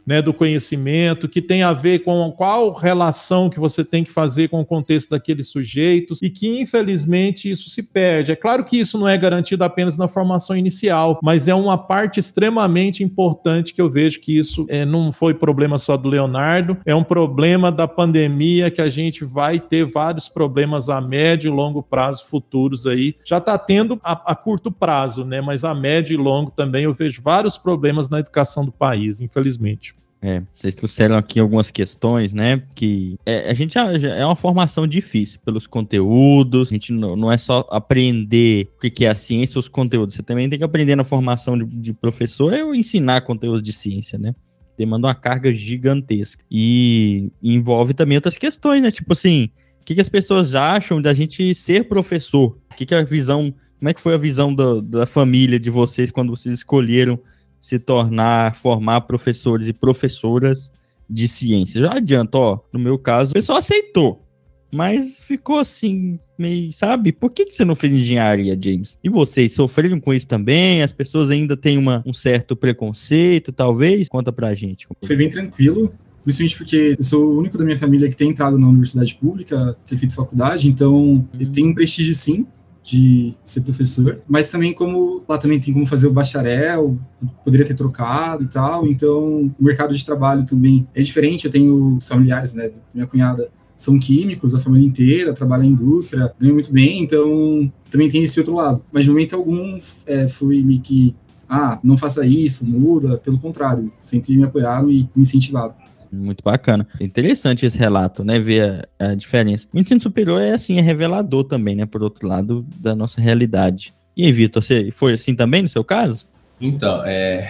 né, do conhecimento, que tem a ver com qual relação que você tem que fazer com o contexto daqueles sujeitos e que infelizmente isso se perde. É claro que isso não é garantido apenas na formação inicial, mas é uma parte extremamente importante que eu vejo que isso é, não foi problema só do Leonardo, é um problema da pandemia que a gente vai ter vários problemas a médio e longo prazo futuros aí. Já está tendo a, a curto prazo, né? Mas a médio e longo também eu vejo vários problemas na educação do país, infelizmente. É, vocês trouxeram aqui algumas questões, né? Que é, a gente já, é uma formação difícil pelos conteúdos. A gente não, não é só aprender o que, é a ciência, os conteúdos. Você também tem que aprender na formação de, de professor ou ensinar conteúdos de ciência, né? Demanda uma carga gigantesca. E envolve também outras questões, né? Tipo assim, o que, que as pessoas acham da gente ser professor? O que, que é a visão. Como é que foi a visão da família de vocês quando vocês escolheram se tornar, formar professores e professoras de ciência. Já adianto, ó, no meu caso, o pessoal aceitou, mas ficou assim, meio, sabe? Por que, que você não fez engenharia, James? E vocês sofreram com isso também? As pessoas ainda têm uma, um certo preconceito, talvez? Conta pra gente. Foi bem tranquilo, principalmente porque eu sou o único da minha família que tem entrado na universidade pública, ter feito faculdade, então eu tenho um prestígio sim de ser professor, mas também como lá também tem como fazer o bacharel, poderia ter trocado e tal, então o mercado de trabalho também é diferente, eu tenho familiares, né, minha cunhada são químicos, a família inteira trabalha na indústria, ganha muito bem, então também tem esse outro lado. Mas de momento algum é, fui meio que, ah, não faça isso, muda, pelo contrário, sempre me apoiaram e me incentivaram. Muito bacana. Interessante esse relato, né? Ver a, a diferença. O ensino superior é assim, é revelador também, né? Por outro lado, da nossa realidade. E aí, Vitor, você foi assim também no seu caso? Então, é,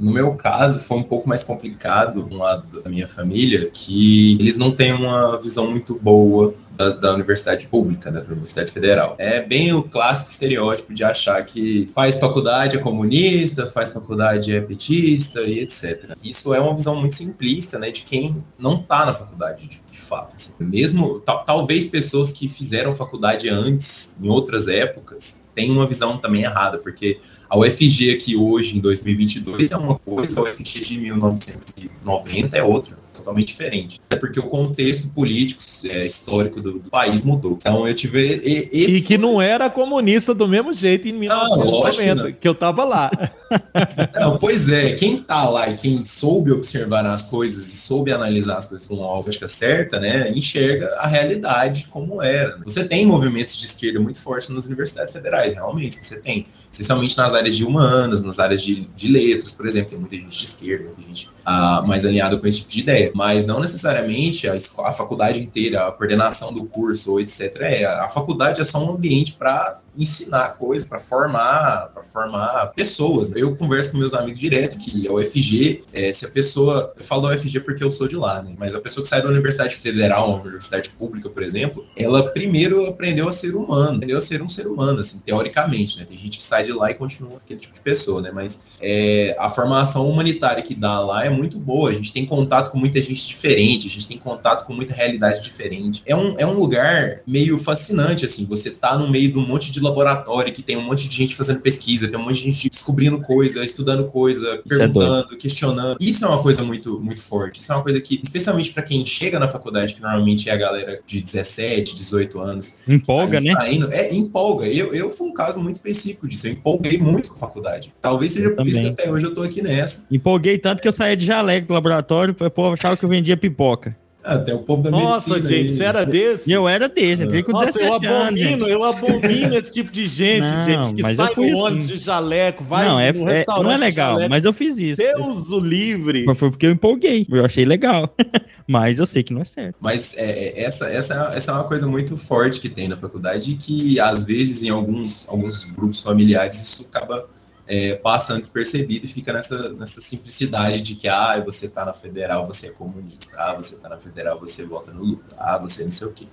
No meu caso, foi um pouco mais complicado, um lado da minha família, que eles não têm uma visão muito boa da, da, universidade pública, né, da Universidade Federal. É bem o clássico estereótipo de achar que faz faculdade é comunista, faz faculdade é petista e etc. Isso é uma visão muito simplista, né, de quem não está na faculdade, de, de fato. Assim. Mesmo, talvez pessoas que fizeram faculdade antes, em outras épocas, tenham uma visão também errada, porque a UFG aqui hoje, em 2022, é uma coisa, a UFG de 1990 é outra totalmente diferente. É porque o contexto político, é, histórico do, do, país mudou. Então eu tive. E, e que não era comunista do mesmo jeito em 1990, ah, que eu tava lá. *laughs* Não, pois é, quem tá lá e quem soube observar as coisas e soube analisar as coisas com uma ótica certa, né, enxerga a realidade como era. Né? Você tem movimentos de esquerda muito fortes nas universidades federais, realmente, você tem. Especialmente nas áreas de humanas, nas áreas de, de letras, por exemplo, tem muita gente de esquerda, muita gente ah, mais alinhada com esse tipo de ideia mas não necessariamente a, a faculdade inteira, a coordenação do curso, etc. É, a faculdade é só um ambiente para ensinar coisas, para formar, para formar pessoas. Eu converso com meus amigos direto que a UFG, é, se a pessoa, eu falo da UFG porque eu sou de lá, né? Mas a pessoa que sai da Universidade Federal, uma universidade pública, por exemplo, ela primeiro aprendeu a ser humano, aprendeu a ser um ser humano, assim, teoricamente, né? Tem gente que sai de lá e continua aquele tipo de pessoa, né? Mas é, a formação humanitária que dá lá é muito boa. A gente tem contato com muita gente diferente, a gente tem contato com muita realidade diferente. É um, é um lugar meio fascinante, assim. Você tá no meio de um monte de laboratório que tem um monte de gente fazendo pesquisa, tem um monte de gente descobrindo coisa, estudando coisa, é perguntando, questionando. Isso é uma coisa muito, muito forte. Isso é uma coisa que, especialmente para quem chega na faculdade, que normalmente é a galera de 17, 18 anos. Empolga, tá né? Saindo, é, empolga. Eu, eu fui um caso muito específico disso. Eu empolguei muito com a faculdade. Talvez seja por isso que até hoje eu tô aqui nessa. Empolguei tanto que eu saía de jaleco do laboratório, o povo achava que eu vendia pipoca. Até o povo da Nossa, medicina. gente, você era desse? Eu era desse, entrei com Nossa, eu abomino, anos, eu abomino esse tipo de gente, não, gente, que sai no assim. ônibus de jaleco, vai não, é, no restaurante. Não é legal, mas eu fiz isso. Deus o livre. Foi porque eu empolguei, eu achei legal. *laughs* mas eu sei que não é certo. Mas é, é, essa, essa, essa é uma coisa muito forte que tem na faculdade e que, às vezes, em alguns, alguns grupos familiares, isso acaba é, passa antes percebido e fica nessa, nessa simplicidade de que, ah, você está na federal, você é comunista, ah, você está na federal, você vota no Lula, ah, você não sei o quê.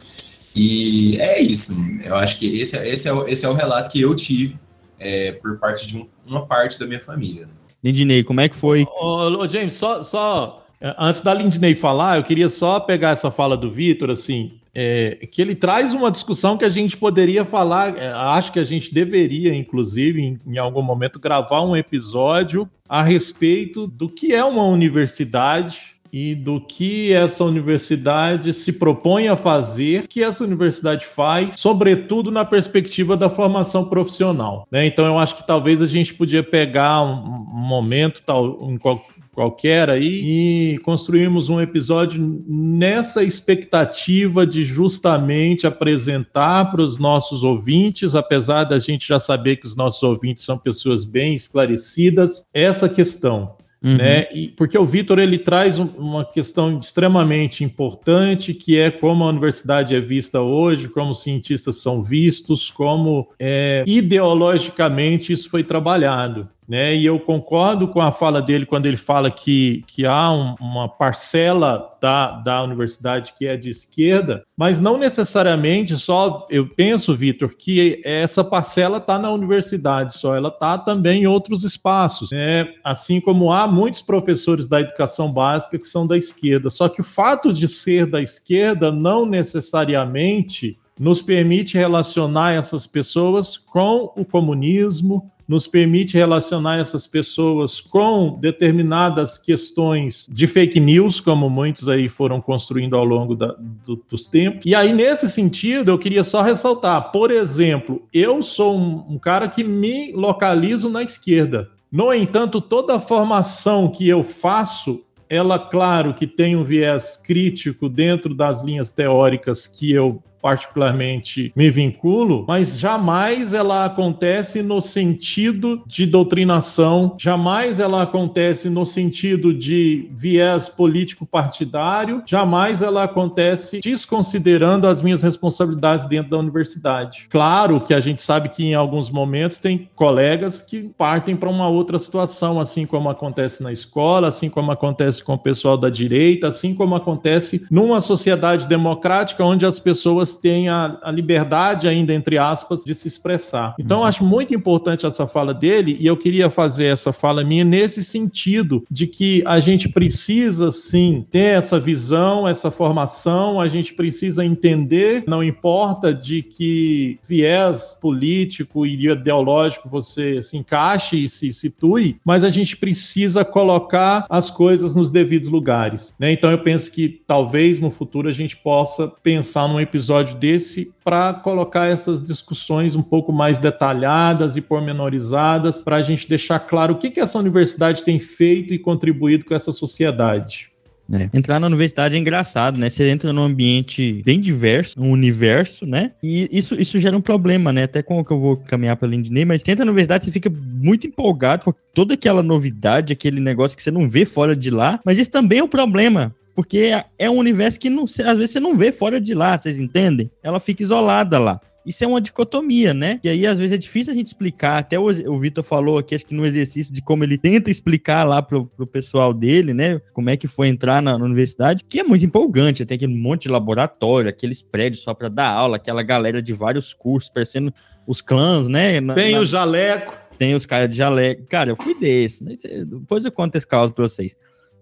E é isso, eu acho que esse, esse, é, o, esse é o relato que eu tive é, por parte de um, uma parte da minha família. Né? Lindinei, como é que foi? Ô, ô, James, só, só é, antes da Lindinei falar, eu queria só pegar essa fala do Vitor, assim, é, que ele traz uma discussão que a gente poderia falar, é, acho que a gente deveria, inclusive, em, em, algum momento, gravar um episódio a respeito do que é uma universidade e do que essa universidade se propõe a fazer, que essa universidade faz, sobretudo na perspectiva da formação profissional. Né? Então, eu acho que talvez a gente podia pegar um, um momento, tal, em qual, qualquer aí e construímos um episódio nessa expectativa de justamente apresentar para os nossos ouvintes, apesar da gente já saber que os nossos ouvintes são pessoas bem esclarecidas, essa questão. Uhum. Né? E, porque o Vitor ele traz um, uma questão extremamente importante, que é como a universidade é vista hoje, como os cientistas são vistos, como é, ideologicamente isso foi trabalhado. Né? E eu concordo com a fala dele quando ele fala que, que há um, uma parcela da, da universidade que é de esquerda, mas não necessariamente só. Eu penso, Vitor, que essa parcela está na universidade só, ela está também em outros espaços. Né? Assim como há muitos professores da educação básica que são da esquerda. Só que o fato de ser da esquerda não necessariamente nos permite relacionar essas pessoas com o comunismo, nos permite relacionar essas pessoas com determinadas questões de fake news, como muitos aí foram construindo ao longo da, do, dos tempos. E aí, nesse sentido, eu queria só ressaltar, por exemplo, eu sou um, um cara que me localizo na esquerda. No entanto, toda a formação que eu faço ela, claro, que tem um viés crítico dentro das linhas teóricas que eu particularmente me vinculo, mas jamais ela acontece no sentido de doutrinação, jamais ela acontece no sentido de viés político partidário, jamais ela acontece desconsiderando as minhas responsabilidades dentro da universidade. Claro que a gente sabe que em alguns momentos tem colegas que partem para uma outra situação, assim como acontece na escola, assim como acontece com o pessoal da direita, assim como acontece numa sociedade democrática onde as pessoas têm a, a liberdade ainda, entre aspas, de se expressar. Então, uhum. acho muito importante essa fala dele e eu queria fazer essa fala minha nesse sentido de que a gente precisa, sim, ter essa visão, essa formação, a gente precisa entender, não importa de que viés político e ideológico você se encaixe e se situe, mas a gente precisa colocar as coisas nos devidos lugares. Né? Então eu penso que talvez no futuro a gente possa pensar num episódio desse para colocar essas discussões um pouco mais detalhadas e pormenorizadas, para a gente deixar claro o que, que essa universidade tem feito e contribuído com essa sociedade. É. Entrar na universidade é engraçado, né? Você entra num ambiente bem diverso, um universo, né? E isso, isso gera um problema, né? Até como que eu vou caminhar pela Lindney, mas você entra na universidade, você fica muito empolgado com toda aquela novidade, aquele negócio que você não vê fora de lá. Mas isso também é um problema, porque é um universo que não, às vezes você não vê fora de lá, vocês entendem? Ela fica isolada lá. Isso é uma dicotomia, né? E aí, às vezes, é difícil a gente explicar. Até o, o Vitor falou aqui, acho que no exercício, de como ele tenta explicar lá pro, pro pessoal dele, né? Como é que foi entrar na, na universidade, que é muito empolgante. Tem aquele monte de laboratório, aqueles prédios só para dar aula, aquela galera de vários cursos, parecendo os clãs, né? Na, tem na... o jaleco. Tem os caras de jaleco. Cara, eu fui desse. Mas eh, depois eu conto esse caso pra vocês.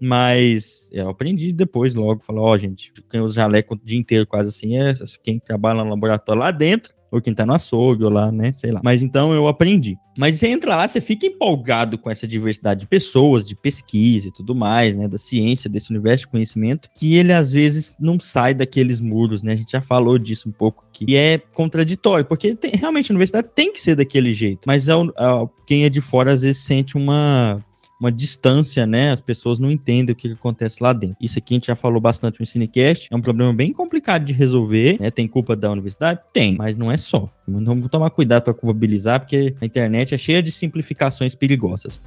Mas eu aprendi depois, logo, falar, ó, oh, gente, quem usa jaleco o dia inteiro quase assim é quem trabalha no laboratório lá dentro, ou quem tá no açougue, ou lá, né, sei lá. Mas então eu aprendi. Mas você entra lá, você fica empolgado com essa diversidade de pessoas, de pesquisa e tudo mais, né, da ciência, desse universo de conhecimento, que ele às vezes não sai daqueles muros, né, a gente já falou disso um pouco aqui, e é contraditório, porque tem, realmente a universidade tem que ser daquele jeito, mas ao, quem é de fora às vezes sente uma uma distância, né? As pessoas não entendem o que, que, acontece lá dentro. Isso aqui a gente já falou bastante no Cinecast. É um problema bem complicado de resolver. Né? Tem culpa da universidade? Tem, mas não é só. Então vamos tomar cuidado para culpabilizar, porque a internet é cheia de simplificações perigosas.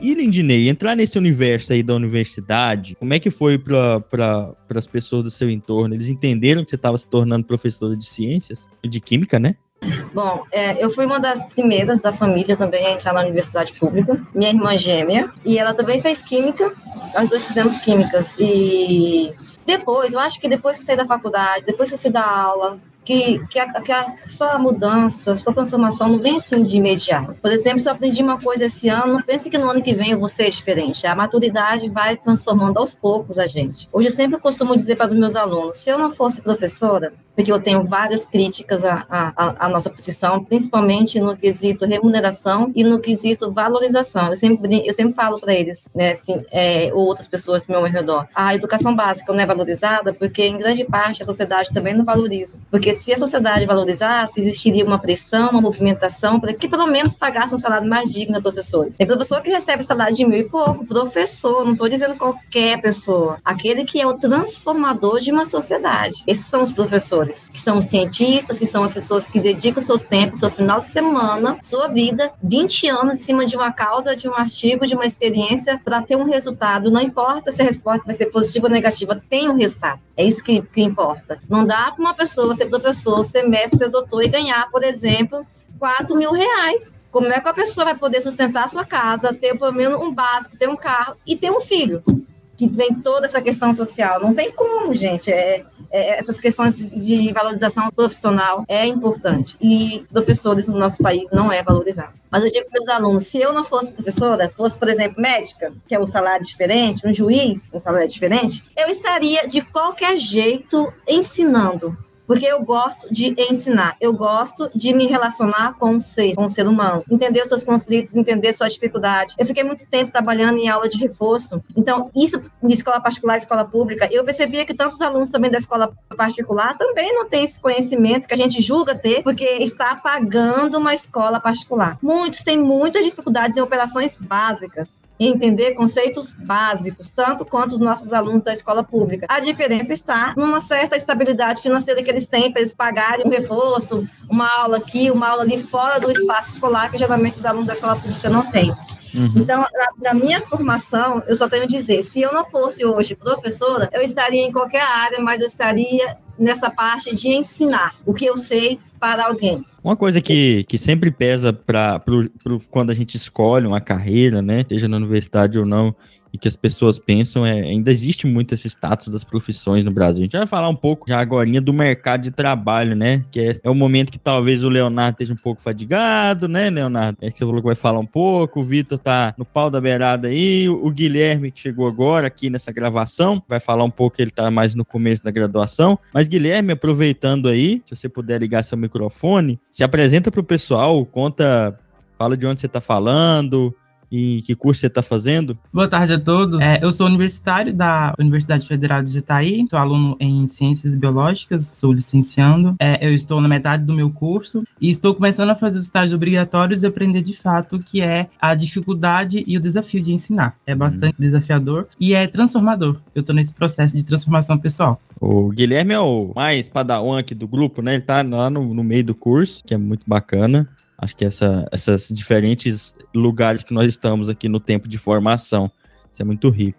E Lindinei, entrar nesse universo aí da universidade, como é que foi para pra, as pessoas do seu entorno? Eles entenderam que você estava se tornando professora de ciências, de química, né? Bom, é, eu fui uma das primeiras da família também a entrar na universidade pública. Minha irmã gêmea, e ela também fez química. Nós dois fizemos químicas. E depois, eu acho que depois que saí da faculdade, depois que eu fui dar aula, que, que, a, que a sua mudança, sua transformação não vem assim de imediato. Por exemplo, se eu aprendi uma coisa esse ano, pense que no ano que vem eu vou ser diferente. A maturidade vai transformando aos poucos a gente. Hoje eu sempre costumo dizer para os meus alunos, se eu não fosse professora, porque eu tenho várias críticas à, à, à, nossa profissão, principalmente no quesito remuneração e no quesito valorização. Eu sempre, eu sempre falo para eles, né, assim, é, ou outras pessoas do meu redor, a educação básica não é valorizada porque, em grande parte, a sociedade também não valoriza. Porque se a sociedade valorizasse, existiria uma pressão, uma movimentação para que pelo menos pagasse um salário mais digno a professores. Tem professor que recebe salário de mil e pouco, professor, não estou dizendo qualquer pessoa, aquele que é o transformador de uma sociedade. Esses são os professores que são os cientistas, que são as pessoas que dedicam seu tempo, seu final de semana, sua vida, 20 anos em cima de uma causa, de um artigo, de uma experiência, para ter um resultado. Não importa se a resposta vai ser positiva ou negativa, tem um resultado. É isso que, que importa. Não dá para uma pessoa ser professor, ser mestre, ser doutor e ganhar, por exemplo, 4 mil reais. Como é que a pessoa vai poder sustentar a sua casa, ter pelo menos um básico, ter um carro e ter um filho? Que vem toda essa questão social. Não tem como, gente. É, é, essas questões de valorização profissional é importante. E professores no nosso país não é valorizado. Mas eu digo para os alunos, se eu não fosse professora, fosse, por exemplo, médica, que é um salário diferente, um juiz, um salário diferente, eu estaria de qualquer jeito ensinando porque eu gosto de ensinar, eu gosto de me relacionar com o ser, com o ser humano, entender os seus conflitos, entender sua dificuldade. Eu fiquei muito tempo trabalhando em aula de reforço, então isso de escola particular, escola pública, eu percebia que tantos alunos também da escola particular também não têm esse conhecimento que a gente julga ter, porque está pagando uma escola particular. Muitos têm muitas dificuldades em operações básicas e entender conceitos básicos, tanto quanto os nossos alunos da escola pública. A diferença está numa certa estabilidade financeira que eles têm para eles pagarem um reforço, uma aula aqui, uma aula ali fora do espaço escolar, que geralmente os alunos da escola pública não têm. Uhum. Então, na, minha formação, eu só tenho a dizer, se eu não fosse hoje professora, eu estaria em qualquer área, mas eu estaria nessa parte de ensinar o que eu sei para alguém. Uma coisa que, que sempre pesa para quando a gente escolhe uma carreira, né, seja na universidade ou não, e que as pessoas pensam é ainda existe muito esse status das profissões no Brasil. A gente vai falar um pouco já agora do mercado de trabalho, né? Que é, é o momento que talvez o Leonardo esteja um pouco fadigado, né, Leonardo? É que você falou que vai falar um pouco, o Vitor tá no pau da beirada aí, o Guilherme que chegou agora aqui nessa gravação, vai falar um pouco, ele tá mais no começo da graduação. Mas Guilherme, aproveitando aí, se você puder ligar seu microfone, se apresenta pro pessoal, conta, fala de onde você tá falando, e que curso você está fazendo? Boa tarde a todos. É, eu sou universitário da Universidade Federal de Itaí, sou aluno em Ciências Biológicas, sou licenciando. É, eu estou na metade do meu curso e estou começando a fazer os estágios obrigatórios e aprender de fato o que é a dificuldade e o desafio de ensinar. É bastante hum. desafiador e é transformador. Eu estou nesse processo de transformação pessoal. O Guilherme é o mais padawan aqui do grupo, né? Ele está lá no, no meio do curso, que é muito bacana. Acho que essa, essas diferentes lugares que nós estamos aqui no tempo de formação, isso é muito rico.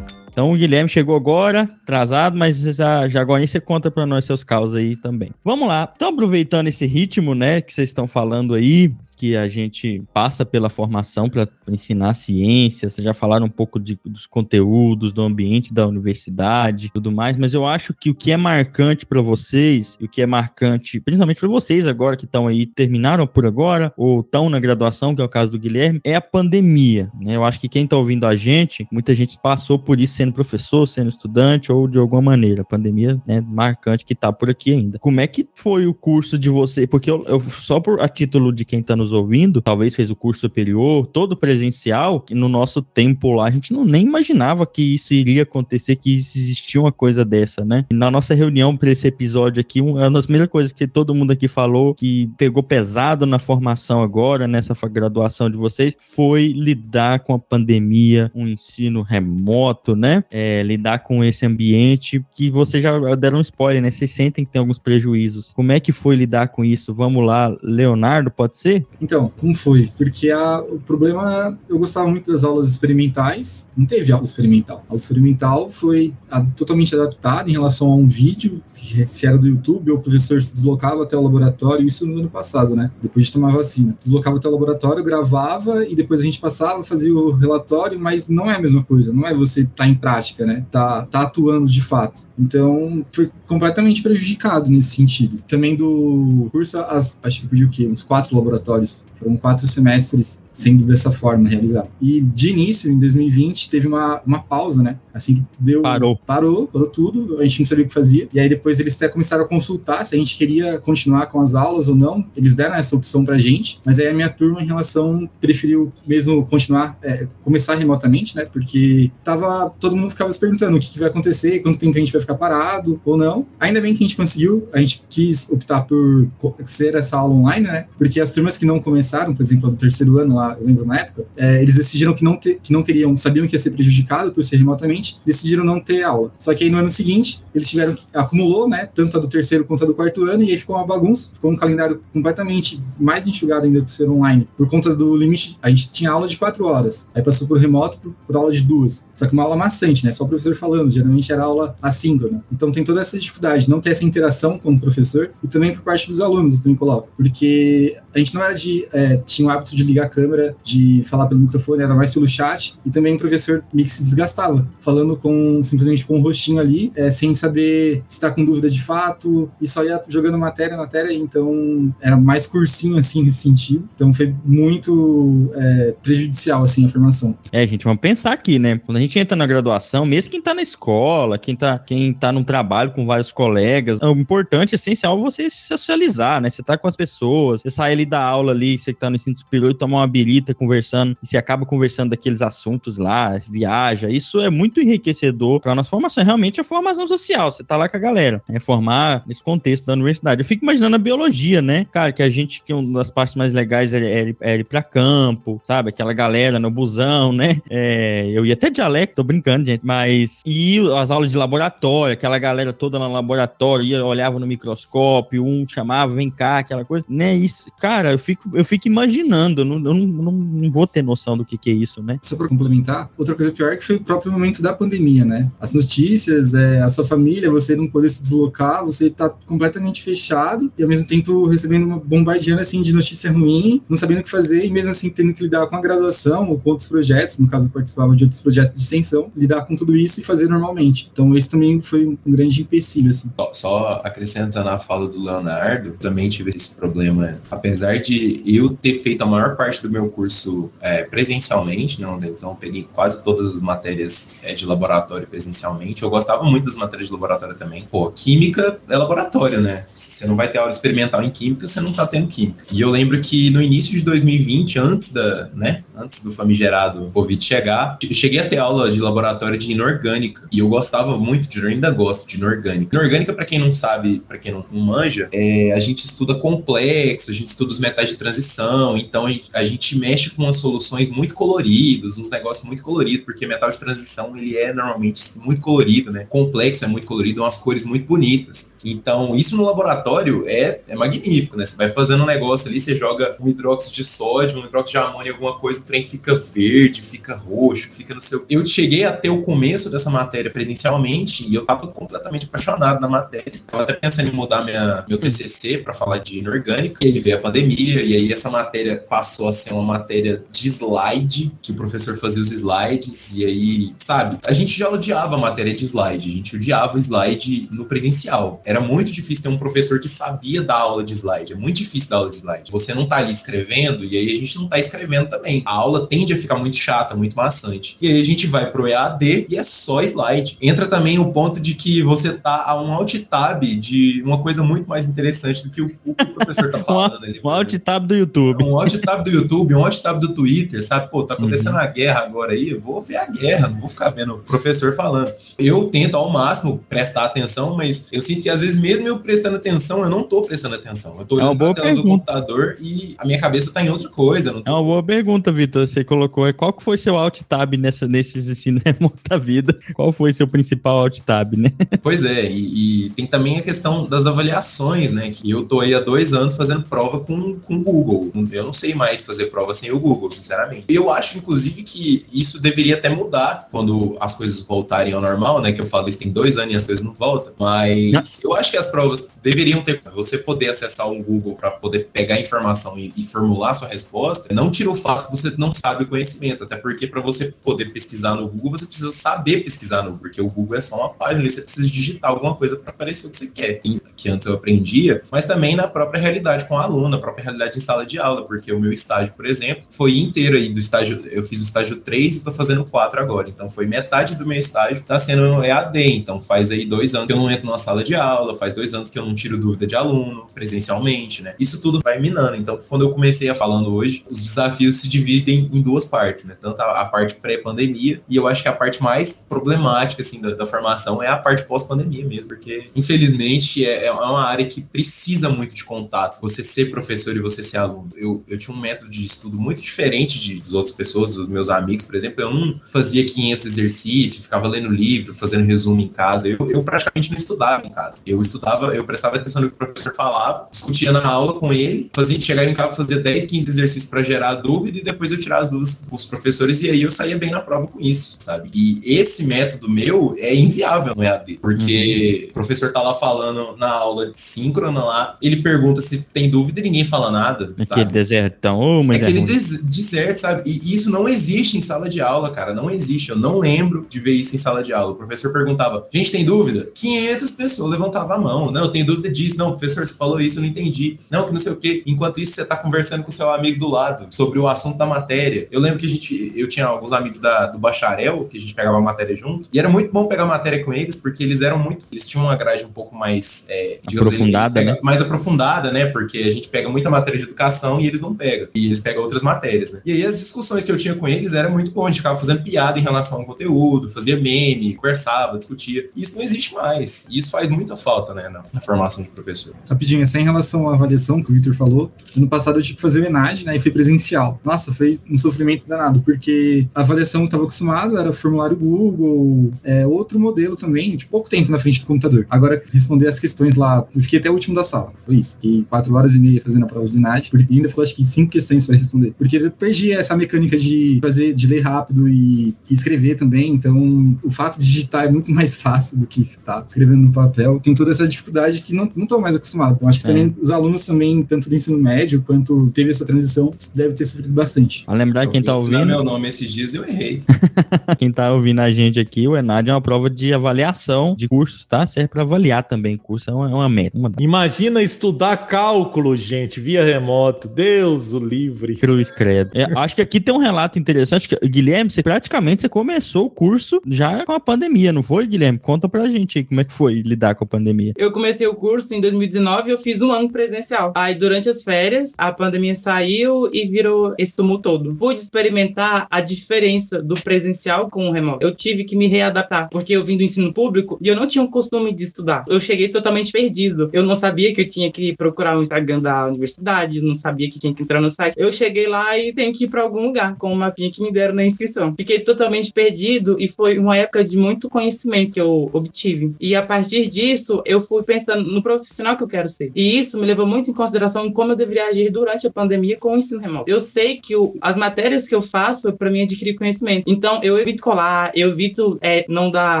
Então o Guilherme chegou agora, atrasado, mas já, já agora você conta para nós seus casos aí também. Vamos lá. Então aproveitando esse ritmo, né, que vocês estão falando aí, que a gente passa pela formação para ensinar ciência, vocês já falaram um pouco de, dos conteúdos, do ambiente da universidade, tudo mais, mas eu acho que o que é marcante para vocês, o que é marcante, principalmente para vocês agora que estão aí, terminaram por agora, ou estão na graduação, que é o caso do Guilherme, é a pandemia, né? Eu acho que quem está ouvindo a gente, muita gente passou por isso sendo professor, sendo estudante, ou de alguma maneira, a pandemia, né, marcante que está por aqui ainda. Como é que foi o curso de você? Porque eu, eu só por a título de quem está nos ouvindo, talvez fez o curso superior, todo presencial, que no nosso tempo lá a gente não nem imaginava que isso iria acontecer, que existia uma coisa dessa, né? Na nossa reunião para esse episódio aqui, uma das primeiras coisas que todo mundo aqui falou que pegou pesado na formação agora, nessa graduação de vocês, foi lidar com a pandemia, um ensino remoto, né? É, lidar com esse ambiente que vocês já deram um spoiler, né? Vocês sentem que tem alguns prejuízos. Como é que foi lidar com isso? Vamos lá, Leonardo, pode ser? Então, como foi? Porque a, o problema, eu gostava muito das aulas experimentais, não teve aula experimental. A aula experimental foi a, totalmente adaptada em relação a um vídeo, se era do YouTube, ou o professor se deslocava até o laboratório, isso no ano passado, né? Depois de tomar vacina. Deslocava até o laboratório, gravava e depois a gente passava, fazia o relatório, mas não é a mesma coisa, não é você estar tá em prática, né? Tá, tá atuando de fato. Então, foi completamente prejudicado nesse sentido. Também do curso, as, acho que podia o quê? Uns quatro laboratórios foram quatro semestres sendo dessa forma realizado. E de início, em 2020, teve uma, uma pausa, né? Assim que deu. Parou. Parou, parou tudo, a gente não sabia o que fazia. E aí depois eles até começaram a consultar se a gente queria continuar com as aulas ou não. Eles deram essa opção pra gente, mas aí a minha turma, em relação, preferiu mesmo continuar, é, começar remotamente, né? Porque tava. Todo mundo ficava se perguntando o que, que vai acontecer, quanto tempo a gente vai ficar parado ou não. Ainda bem que a gente conseguiu, a gente quis optar por ser essa aula online, né? Porque as turmas que não começaram, por exemplo, do terceiro ano lá, lá, eu lembro na época, é, eles decidiram que não, ter, que não queriam, sabiam que ia ser prejudicado por ser remotamente, decidiram não ter aula. Só que aí no ano seguinte, eles tiveram, acumulou, né, tanto a do terceiro quanto a do quarto ano, e aí ficou uma bagunça, ficou um calendário completamente mais enxugado ainda por ser online, por conta do limite, a gente tinha aula de quatro horas, aí passou por remoto por, por aula de duas, só que uma aula maçante, né, só o professor falando, geralmente era aula assíncrona. Então tem toda essa dificuldade, não ter essa interação com o professor, e também por parte dos alunos, eu também coloco, porque a gente não era de, é, tinha o hábito de ligar a câmera câmera, de falar pelo microfone, era mais pelo chat, e também o professor meio que se desgastava, falando com simplesmente com o um rostinho ali, é, sem saber se está com dúvida de fato, e só ia jogando matéria, matéria, então era mais cursinho assim nesse sentido. Então foi muito é, prejudicial assim a formação. É, gente, vamos pensar aqui, né? Quando a gente entra na graduação, mesmo quem tá na escola, quem tá, quem tá no trabalho com vários colegas, o importante, essencial, é você se socializar, né? Você tá com as pessoas, você sai ali da aula ali, você que tá no ensino superior e tomar uma conversando, e você acaba conversando daqueles assuntos lá, viaja. Isso é muito enriquecedor para nossa formação. É realmente a formação social. Você tá lá com a galera. É formar nesse contexto da universidade. Eu fico imaginando a biologia, né? Cara, que a gente, que uma das partes mais legais é, é, é ir pra campo, sabe? Aquela galera no busão, né? É, eu ia até dialecto, tô brincando, gente. Mas. E as aulas de laboratório, aquela galera toda no laboratório, ia, olhava no microscópio, um chamava, vem cá, aquela coisa. Né? Isso, cara, eu fico, eu fico imaginando. Eu não, eu não, não vou ter noção do que, que é isso, né? Só para complementar, outra coisa pior é que foi o próprio momento da pandemia, né? As notícias, é, a sua família, você não poder se deslocar, você tá completamente fechado e ao mesmo tempo recebendo uma bombardeando assim de notícia ruim, não sabendo o que fazer e mesmo assim tendo que lidar com a graduação ou com outros projetos, no caso eu participava de outros projetos de extensão, lidar com tudo isso e fazer normalmente. Então esse também foi um grande empecilho assim. Só, só acrescentando a fala do Leonardo, também tive esse problema, apesar de eu ter feito a maior parte do meu curso é, presencialmente, não, então peguei quase todas as matérias é, de laboratório presencialmente. Eu gostava muito das matérias de laboratório também. Pô, química é laboratório, né? Você não vai ter aula experimental em química, você não tá tendo química. E eu lembro que no início de 2020, antes da, né, antes do famigerado Covid chegar, eu cheguei a ter aula de laboratório de inorgânica. E eu gostava muito de, eu ainda gosto de inorgânica. Inorgânica, para quem não sabe, para quem não, não manja, é, a gente estuda complexo, a gente estuda os metais de transição, então a gente mexe com umas soluções muito coloridas, uns negócios muito coloridos, porque metal de transição ele é normalmente muito colorido, né? Complexo é muito colorido, umas cores muito bonitas. Então, isso no laboratório é, é magnífico, né? Você vai fazendo um negócio ali, você joga um hidróxido de sódio, um hidróxido de amônia, alguma coisa, o trem fica verde, fica roxo, fica no seu. Eu cheguei a ter o começo dessa matéria presencialmente e eu tava completamente apaixonado na matéria. Tava até pensando em mudar minha, meu TCC para falar de inorgânica, e aí veio a pandemia, e aí essa matéria passou a ser uma matéria de slide, que o professor fazia os slides, e aí, sabe, a gente já odiava a matéria de slide, a gente odiava slide no presencial. Era muito difícil ter um professor que sabia dar aula de slide, é muito difícil dar aula de slide. Você não tá ali escrevendo, e aí a gente não tá escrevendo também. A aula tende a ficar muito chata, muito maçante. E aí a gente vai pro EAD e é só slide. Entra também o ponto de que você tá a um alt tab de uma coisa muito mais interessante do que o, o professor tá *laughs* falando ali. Um alt tab do YouTube. Um alt tab do YouTube, um alt tab do Twitter, sabe? Pô, tá acontecendo uhum. a guerra agora aí, eu vou ver a guerra, não vou ficar vendo o professor falando. Eu tento ao máximo prestar atenção, mas eu sinto que às vezes mesmo eu prestando atenção, eu não tô prestando atenção. Eu tô olhando é tela do computador e a minha cabeça tá em outra coisa. Tô... É uma boa pergunta, Vitor. Você colocou, qual que foi seu alt tab nessa, nesses ensino remoto *laughs* da vida? Qual foi seu principal alt tab, né? Pois é, e, e, tem também a questão das avaliações, né? Que eu tô aí há dois anos fazendo prova com o Google. Eu não sei mais fazer prova sem o Google, sinceramente. Eu acho, inclusive, que isso deveria até mudar quando as coisas voltarem ao normal, né? Que eu falo isso tem dois anos e as coisas não voltam. Mas eu acho que as provas deveriam ter você poder acessar o Google para poder pegar informação e, e formular sua resposta. Não tira o fato que você não sabe o conhecimento, até porque para você poder pesquisar no Google, você precisa saber pesquisar no Google, porque o Google é só uma página, você precisa digitar alguma coisa para aparecer o que você quer. Que antes eu aprendia, mas também na própria realidade com o aluno, na própria realidade em sala de aula, porque o meu estágio, por exemplo, foi inteiro aí do estágio, eu fiz o estágio 3 e estou fazendo 4 agora. Então foi metade do meu estágio está sendo EAD. Então faz aí dois anos que eu não entro numa sala de aula, faz dois anos que eu não tiro dúvida de aluno presencialmente, né? Isso tudo vai minando. Então, quando eu comecei a falando hoje, os desafios se dividem em duas partes, né? Tanto a, a parte pré-pandemia e eu acho que a parte mais problemática, assim, da, da formação é a parte pós-pandemia mesmo, porque, infelizmente, é, é, uma área que precisa muito de contato. Você ser professor e você ser aluno. Eu, eu tinha um método de estudo muito diferente de, das outras pessoas, dos meus amigos, por exemplo. Eu não fazia 500 exercícios, ficava lendo livro, fazendo resumo em casa. Eu, eu praticamente não estudava em casa. Eu estudava, eu prestava atenção no que o professor falava, discutia na aula com ele, fazia, chegava em casa, fazia 10, 15 exercícios para gerar dúvida e depois eu tirava as dúvidas com os professores e aí eu saía bem na prova com isso, sabe? E esse método meu é inviável no EAD, porque uhum. o professor tá lá falando na aula síncrona lá, ele pergunta se tem dúvida e ninguém fala nada. Aquele sabe? desertão, oh, mas Aquele é des deserto, sabe? E isso não existe em sala de aula, cara, não existe. Eu não lembro de ver isso em sala de aula. O professor perguntava, gente, tem dúvida? 500 pessoas levantavam a mão. Não, eu tenho dúvida disso. Não, professor, você falou isso, eu não entendi. Não, que não sei o quê. Enquanto isso, você tá conversando com seu amigo do lado sobre o assunto da matéria. Eu lembro que a gente, eu tinha alguns amigos da, do bacharel, que a gente pegava a matéria junto, e era muito bom pegar matéria com eles, porque eles eram muito, eles tinham uma grade um pouco mais, é, digamos, aprofundada, né? mais aprofundada, né? Porque a gente pega muita matéria de educação e eles não pegam. E eles pegam pega outras matérias, né? E aí as discussões que eu tinha com eles era muito bom, a gente ficava fazendo piada em relação ao conteúdo, fazia meme, conversava, discutia. E isso não existe mais. E isso faz muita falta, né, na, na formação de professor. Rapidinho, essa em relação à avaliação que o Victor falou. Ano passado eu tive que fazer ENAD, né? E foi presencial. Nossa, foi um sofrimento danado, porque a avaliação que eu estava acostumado era formulário Google, é, outro modelo também, de pouco tempo na frente do computador. Agora, responder as questões lá, eu fiquei até o último da sala. Foi isso. Fiquei quatro horas e meia fazendo a prova de ENAD, porque ainda falou acho que cinco questões para responder. Porque eu perdi essa mecânica de fazer, de ler rápido e, e escrever também. Então, o fato de digitar é muito mais *laughs* fácil do que estar tá escrevendo no papel. Tem toda essa dificuldade que não estou mais acostumado. Eu acho que é. também os alunos também, tanto do ensino médio quanto teve essa transição, deve ter sofrido bastante. A lembrar quem tá ouvindo. meu nome esses dias, eu errei. *laughs* quem tá ouvindo a gente aqui, o Enad é uma prova de avaliação de cursos, tá? Serve para avaliar também. Curso é uma, é uma meta. Uma... Imagina estudar cálculo, gente, via remoto. Deus o livre. Cruz credo. É, acho que aqui tem um relato interessante. Que, Guilherme, você praticamente você começou o curso já com a pandemia, não foi, Guilherme? Conta pra gente aí como é que foi lidar com a pandemia. Eu comecei o curso em 2019 e eu fiz um ano presencial. Aí, durante as férias, a pandemia saiu e virou esse tumulto todo. Pude experimentar a diferença do presencial com o remoto. Eu tive que me readaptar, porque eu vim do ensino público e eu não tinha o costume de estudar. Eu cheguei totalmente perdido. Eu não sabia que eu tinha que procurar o Instagram da universidade, não sabia que tinha que entrar no site. Eu cheguei lá e tenho que ir para algum lugar, com o mapinha que me deram na inscrição. Fiquei totalmente perdido e foi uma época de muito conhecimento que eu obtive. E a partir disso, eu fui pensando no profissional que eu quero ser. E isso me levou muito em consideração em como eu deveria agir durante a pandemia com o ensino remoto. Eu sei que o, as matérias que eu faço é para mim adquirir conhecimento. Então, eu evito colar, eu evito é, não dar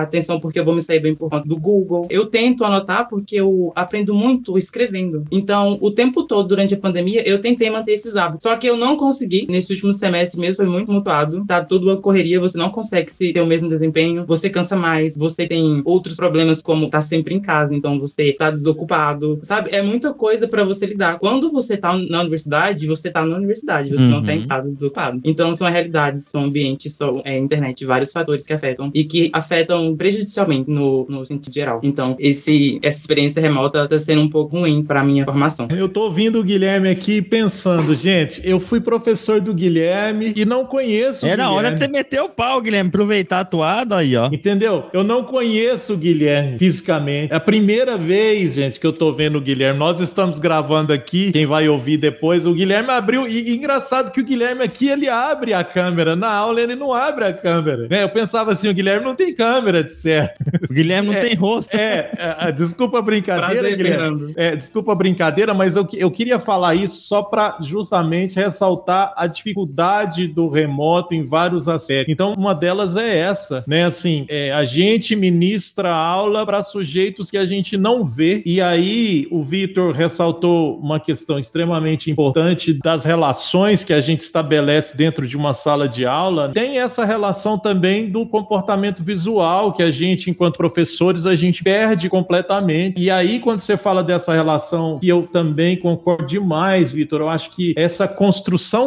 atenção porque eu vou me sair bem por conta do Google. Eu tento anotar porque eu aprendo muito escrevendo. Então, o tempo todo durante a pandemia, eu tentei manter esses hábitos. Só que eu não consegui. Nesse último semestre mesmo foi muito mutuado. Tá tudo uma correria, você não consegue se ter o mesmo desempenho, você cansa mais, você tem outros problemas como tá sempre em casa, então você tá desocupado, sabe? É muita coisa para você lidar. Quando você tá na universidade, você tá na universidade, você uhum. não tá em casa desocupado. Então são realidades, são ambientes, são é, internet, vários fatores que afetam e que afetam prejudicialmente no, no sentido geral. Então, esse, essa experiência remota tá sendo um pouco ruim para minha formação. Eu tô ouvindo o Guilherme aqui pensando, gente, eu fui professor do Guilherme e não conheço Era hora de você meter o pau, Guilherme, aproveitar a toada aí, ó. Entendeu? Eu não conheço o Guilherme fisicamente. É a primeira vez, gente, que eu tô vendo o Guilherme. Nós estamos gravando aqui, quem vai ouvir depois, o Guilherme abriu, e, e engraçado que o Guilherme aqui, ele abre a câmera. Na aula, ele não abre a câmera. Né? Eu pensava assim, o Guilherme não tem câmera, de certo. O Guilherme não é, tem rosto. É, é, desculpa a brincadeira, Prazer, Guilherme. É, desculpa a brincadeira, mas eu, eu queria falar isso só para justamente ressaltar a dificuldade do remoto em vários aspectos. Então, uma delas é essa, né? Assim, é, a gente ministra aula para sujeitos que a gente não vê. E aí, o Vitor ressaltou uma questão extremamente importante das relações que a gente estabelece dentro de uma sala de aula. Tem essa relação também do comportamento visual que a gente, enquanto professores, a gente perde completamente. E aí, quando você fala dessa relação, que eu também concordo demais, Vitor, eu acho que essa construção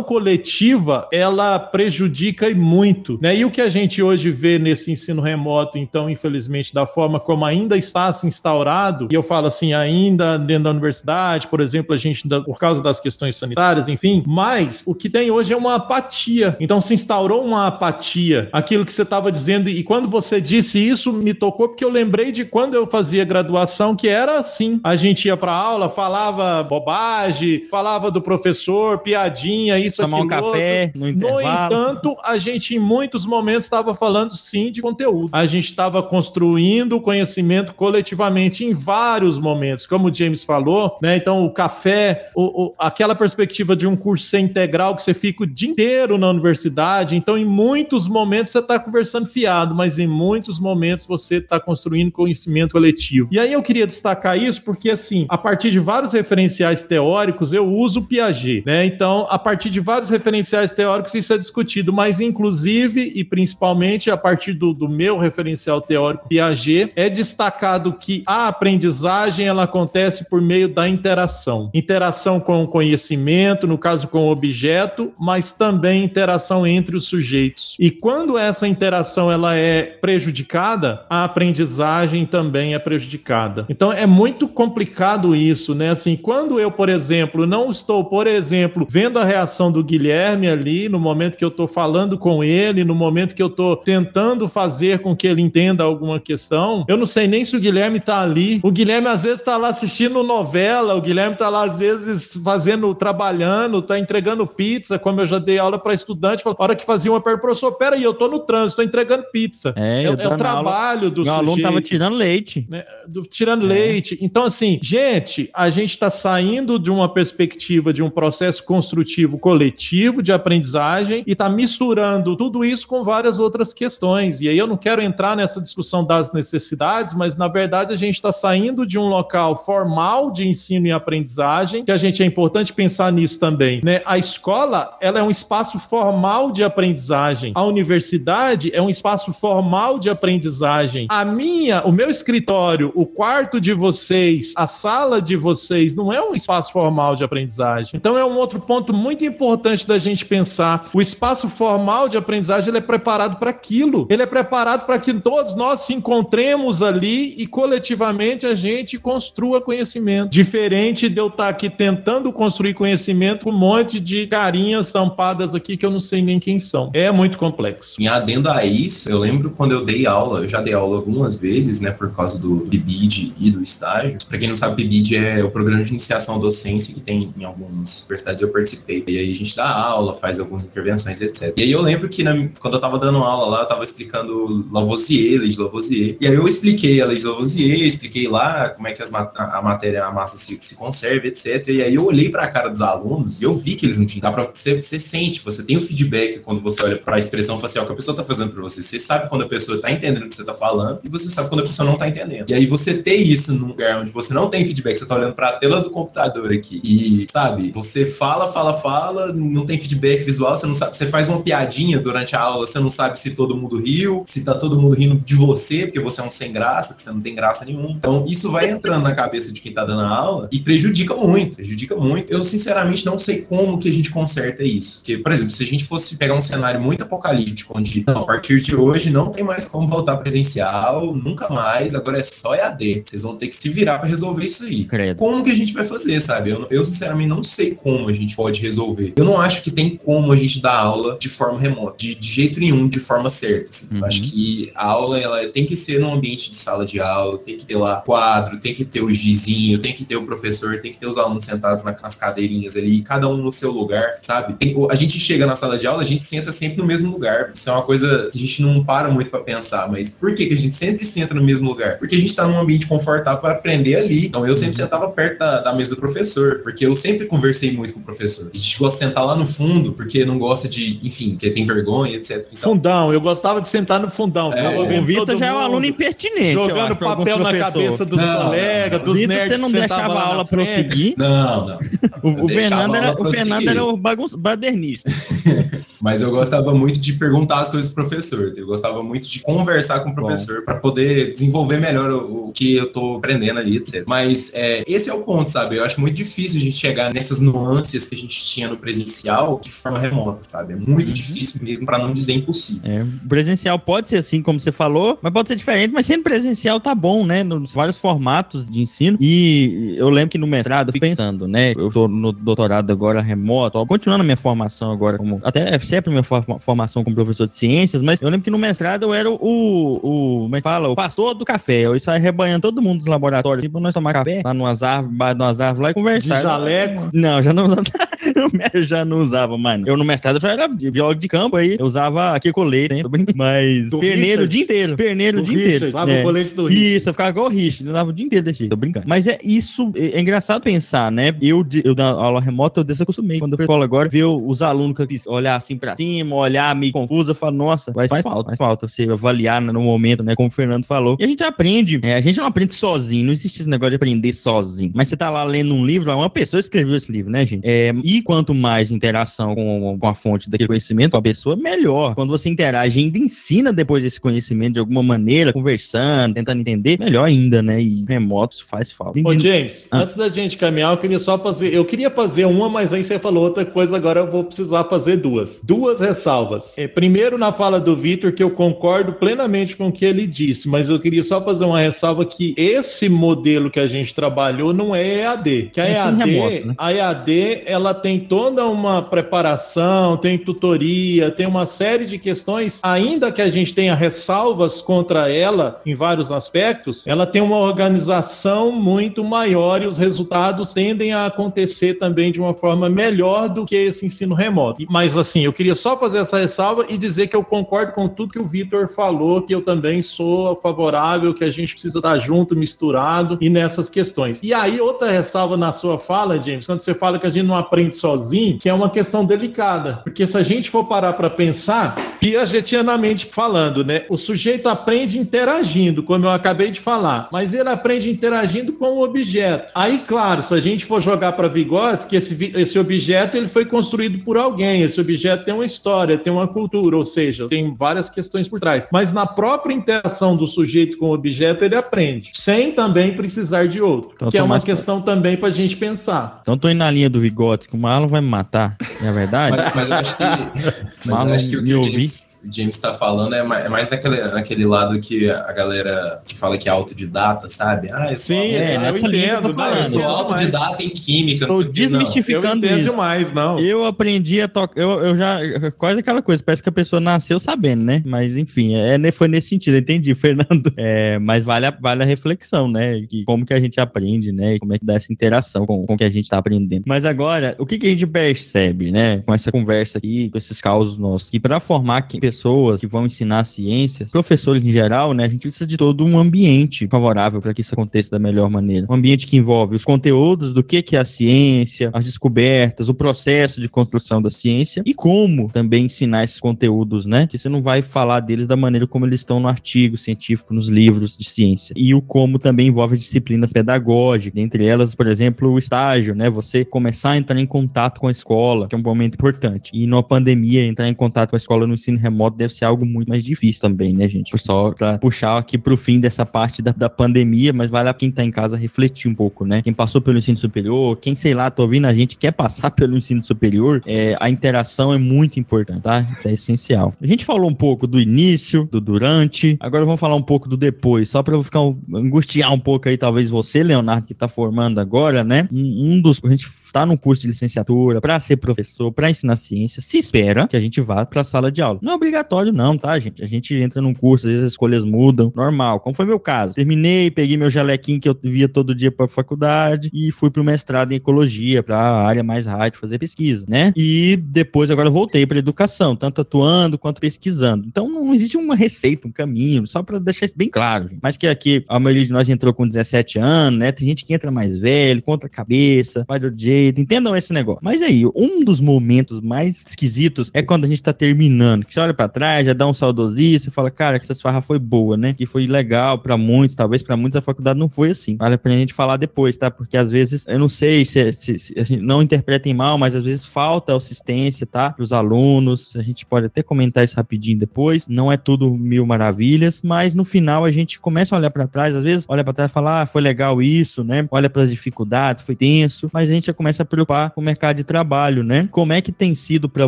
coletiva, ela prejudica e muito, né? E o que a gente hoje vê nesse ensino remoto, então, infelizmente, da forma como ainda está se instaurado, e eu falo assim, ainda dentro da universidade, por exemplo, a gente, por causa das questões sanitárias, enfim, mas o que tem hoje é uma apatia. Então, se instaurou uma apatia. Aquilo que você estava dizendo, e quando você disse isso, me tocou, porque eu lembrei de quando eu fazia graduação, que era assim. A gente ia para aula, falava bobagem, falava do professor, piadinha, isso, Tomar um café no. No entanto, a gente em muitos momentos estava falando sim de conteúdo. A gente estava construindo conhecimento coletivamente em vários momentos, como o James falou, né? Então, o café, o, o, aquela perspectiva de um curso ser integral que você fica o dia inteiro na universidade. Então, em muitos momentos você está conversando fiado, mas em muitos momentos você está construindo conhecimento coletivo. E aí eu queria destacar isso porque, assim, a partir de vários referenciais teóricos, eu uso Piaget, né? Então, a partir de vários referenciais teóricos, isso é discutido, mas inclusive e principalmente a partir do, do meu referencial teórico Piaget, é destacado que a aprendizagem ela acontece por meio da interação. Interação com o conhecimento, no caso com o objeto, mas também interação entre os sujeitos. E quando essa interação ela é prejudicada, a aprendizagem também é prejudicada. Então é muito complicado isso, né? Assim, quando eu, por exemplo, não estou, por exemplo, vendo vendo a reação do Guilherme ali, no momento que eu tô falando com ele, no momento que eu tô tentando fazer com que ele entenda alguma questão, eu não sei nem se o Guilherme tá ali. O Guilherme às vezes tá lá assistindo novela, o Guilherme tá lá às vezes fazendo, trabalhando, tá entregando pizza, como eu já dei aula para estudante, a hora que fazia uma pergunta, professor, peraí, eu tô no trânsito, tô entregando pizza. É, É, eu é o trabalho aula, do Meu aluno sujeito tava tirando leite. né, do- tirando É. leite. Então, assim, gente, a gente está saindo de uma perspectiva de um processo construtivo coletivo de aprendizagem e está misturando tudo isso com várias outras questões. E aí eu não quero entrar nessa discussão das necessidades, mas na verdade a gente está saindo de um local formal de ensino e aprendizagem, que a gente é importante pensar nisso também. Né? A escola ela é um espaço formal de aprendizagem. A universidade é um espaço formal de aprendizagem. A minha, o meu escritório, o quarto de vocês, a sala de vocês não é um espaço formal de aprendizagem. Então é um outro ponto muito importante da gente pensar. O espaço formal de aprendizagem ele é preparado para aquilo. Ele é preparado para que todos nós se encontremos ali e coletivamente a gente construa conhecimento. Diferente de eu estar aqui tentando construir conhecimento com um monte de carinhas tampadas aqui que eu não sei nem quem são. É muito complexo. Em adendo a isso, eu lembro quando eu dei aula, eu já dei aula algumas vezes, né, por causa do PIBID e do estágio. Pra quem não sabe, PIBID é o programa de iniciação docência que tem em algumas universidades eu participei. E aí a gente dá aula, faz algumas intervenções, etc. E aí eu lembro que na- quando eu tava dando aula lá, eu tava explicando Lavoisier, lei de Lavoisier. E aí eu expliquei a lei de Lavoisier, expliquei lá como é que as ma- a matéria, a massa se, se conserva, etc. E aí eu olhei pra cara dos alunos e eu vi que eles não tinham. Dá pra, você, você sente, você tem o feedback quando você olha pra expressão facial que a pessoa tá fazendo pra você. Você sabe quando a pessoa tá entendendo o que você tá falando e você sabe quando a pessoa não tá entendendo. E aí você ter isso num lugar onde você não tem feedback, você tá olhando pra tela do computador aqui e, sabe, você fala, fala, fala, não tem feedback visual, você não sabe, você faz uma piadinha durante a aula, você não sabe se todo mundo riu, se tá todo mundo rindo de você, porque você é um sem graça, que você não tem graça nenhuma. Então, isso vai entrando na cabeça de quem tá dando a aula e prejudica muito, prejudica muito. Eu, sinceramente, não sei como que a gente conserta isso. Porque, por exemplo, se a gente fosse pegar um cenário muito apocalíptico, onde, não, a partir de hoje não tem mais como voltar presencial, nunca mais, agora é só EAD. Vocês vão ter que se virar pra resolver isso aí Credo. como que a gente vai fazer, sabe? Eu, eu, sinceramente não sei como a gente pode resolver. Eu não acho que tem como a gente dar aula de forma remota, de, de jeito nenhum, de forma certa. assim. Eu Uhum. acho que a aula ela tem que ser num ambiente de sala de aula, tem que ter lá quadro, tem que ter o gizinho, tem que ter o professor, tem que ter os alunos sentados na- nas cadeirinhas ali, cada um no seu lugar, sabe? Tem- a gente chega na sala de aula, a gente senta sempre no mesmo lugar. Isso é uma coisa que a gente não para muito pra pensar, mas por que, que a gente sempre senta no mesmo lugar? Porque a gente tá num ambiente confortável para aprender ali. Então eu sempre sentava perto da, da mesa do professor, porque eu sempre conversei muito com o professor. A gente gosta de sentar lá no fundo, porque não gosta de, enfim, porque tem vergonha, etc. Então, Fundão, eu gostava de sentar no fundão. É, o Vitor já é um aluno impertinente. Jogando acho, papel na cabeça dos Não, colegas, dos Vitor, nerds você não deixava a aula prosseguir. não, não. O, o Fernando era, o Fernando era o bagun- badernista. *laughs* Mas eu gostava muito de perguntar as coisas pro professor. Eu gostava muito de conversar com o professor para poder desenvolver melhor o, o que eu tô aprendendo ali, etc. Mas é, esse é o ponto, sabe? Eu acho muito difícil a gente chegar nessas nuances que a gente tinha no presencial de forma remota, sabe? É muito difícil mesmo, para não dizer impossível. É, o presencial pode ser assim, como você falou, mas pode ser diferente, mas sendo presencial tá bom, né? Nos vários formatos de ensino. E eu lembro que no mestrado, eu fico pensando, né? Eu tô no doutorado agora remoto, ó, continuando a minha formação agora, como até sempre a minha forma- formação como professor de ciências, mas eu lembro que no mestrado eu era o, o como é que fala? O pastor do café. Eu saía rebanhando todo mundo dos laboratórios, pra nós tomar café lá numas árvores, embaixo de umas árvores lá e De conversar. jaleco. Não, já não *laughs* *laughs* eu já não usava, mano. Eu no mestrado eu era biólogo de campo aí. Eu usava aqui colete, né? Tô brincando. Mas Do perneiro o Richard? dia inteiro. Perneiro o O dia Richard, inteiro. lava É. o colete do Richard. Isso, eu ficava igual o Rich, eu dava o dia inteiro desse jeito, tô brincando. Mas é isso, é, é engraçado pensar, né? Eu, de- eu da aula remota, eu desacostumei. Quando eu escola agora, ver os alunos que eu fiz olhar assim pra cima, olhar meio confuso, eu falo, nossa, vai, faz falta, faz falta você avaliar no momento, né? Como o Fernando falou. E a gente aprende, é, a gente não aprende sozinho, não existe esse negócio de aprender sozinho. Mas você tá lá lendo um livro, uma pessoa escreveu esse livro, né, gente? É, e quanto mais interação com, com a fonte daquele conhecimento, com a pessoa, melhor. Quando você interage e ainda ensina depois esse conhecimento de alguma maneira, conversando, tentando entender, melhor ainda, né? E remotos faz falta. Ô, James, Ah. antes da gente caminhar, eu queria só fazer. Eu queria fazer uma, mas aí você falou outra coisa, agora eu vou precisar fazer duas. Duas ressalvas. É, primeiro, na fala do Vitor, que eu concordo plenamente com o que ele disse, mas eu queria só fazer uma ressalva que esse modelo que a gente trabalhou não é EAD. Que a É EAD, remoto, né? a EAD, ela tem toda uma preparação, tem tutoria, tem uma série de questões, ainda que a gente tenha ressalvas contra ela em vários aspectos, ela tem uma organização muito maior e os resultados tendem a acontecer também de uma forma melhor do que esse ensino remoto. Mas assim, eu queria só fazer essa ressalva e dizer que eu concordo com tudo que o Vitor falou, que eu também sou favorável, que a gente precisa estar junto, misturado e nessas questões. E aí, outra ressalva na sua fala, James, quando você fala que a gente não aprende sozinho, que é uma questão delicada. Porque se a gente for parar para pensar, piagetianamente falando, né? O sujeito aprende interagindo, como eu acabei de falar, mas ele aprende interagindo com o objeto. Aí, claro, se a gente for jogar para Vygotsky, esse, esse objeto ele foi construído por alguém, esse objeto tem uma história, tem uma cultura, ou seja, tem várias questões por trás. Mas na própria interação do sujeito com o objeto, ele aprende, sem também precisar de outro, então, que é uma questão também para a gente pensar. Então, tô indo na linha do Vygotsky, o Marlon vai me matar, não é verdade? mas, mas eu acho que, *laughs* mas eu acho que o que o James, James está falando é mais, é mais naquele, naquele lado que a galera que fala que é autodidata, sabe? Ah, eu Sim, é, eu entendo. Ah, eu sou autodidata em química, não sei desmistificando eu isso. demais, não. Eu aprendi a tocar, eu, eu já, quase aquela coisa, parece que a pessoa nasceu sabendo, né? Mas enfim, é, né, foi nesse sentido, entendi, *laughs* Fernando. É, mas vale a, vale a reflexão, né? Que como que a gente aprende, né? Como é que dá essa interação com, com o que a gente está aprendendo. Mas agora, o que, que a gente percebe, né? Com essa conversa aqui, com esses causos nossos, que para formar que, pessoas que vão ensinar ciências, professores em geral, né? A gente precisa de todo um ambiente favorável para que isso aconteça da melhor maneira. Um ambiente que envolve os conteúdos do que, que é a ciência, as descobertas, o processo de construção da ciência e como também ensinar esses conteúdos, né? Que você não vai falar deles da maneira como eles estão no artigo científico, nos livros de ciência. E o como também envolve disciplinas pedagógicas, entre elas, por exemplo, o estágio, né? Você começar a entrar em contato com a escola, que é um momento importante. E numa pandemia, entrar em contato com a escola no ensino remoto deve ser algo muito mais difícil também, né, gente? Só pra puxar aqui pro fim dessa parte da, da pandemia, mas vale a quem tá em casa refletir um pouco, né? Quem passou pelo ensino superior, quem, sei lá, tá ouvindo a gente, quer passar *laughs* pelo ensino superior, é, a interação é muito importante, tá? Isso é essencial. A gente falou um pouco do início, do durante, agora vamos falar um pouco do depois, só pra eu ficar angustiar um pouco aí, talvez você, Leonardo, que tá formando agora, né? Um, um dos. A gente está no curso de licenciatura, para ser professor, para ensinar ciência, se espera que a gente vá para a sala de aula. Não é obrigatório, não, tá, gente? A gente entra num curso, às vezes as escolhas mudam, normal, como foi meu caso. Terminei, peguei meu jalequinho que eu via todo dia para faculdade e fui pro mestrado em ecologia, para a área mais rádio, fazer pesquisa, né? E depois, agora voltei para educação, tanto atuando quanto pesquisando. Então, não existe uma receita, um caminho, só para deixar isso bem claro. Gente. Mas que aqui a maioria de nós entrou com 17 anos, né? Tem gente que entra mais velho, contra a cabeça, vai do jeito jeito, entendam esse negócio. Mas aí, um dos momentos mais esquisitos é quando a gente tá terminando, que você olha para trás, já dá um saudosismo e fala, cara, que essa farra foi boa, né? Que foi legal para muitos, talvez para muitos a faculdade não foi assim. Vale pra gente falar depois, tá? Porque às vezes, eu não sei se, se, se a gente não interpretem mal, mas às vezes falta assistência, tá? Pros alunos, a gente pode até comentar isso rapidinho depois. Não é tudo mil maravilhas, mas no final a gente começa a olhar para trás, às vezes olha para trás e fala, ah, foi legal isso, né? Olha para as dificuldades, foi tenso, mas a gente já começa a preocupar com o mercado de trabalho, né? Como é que tem sido para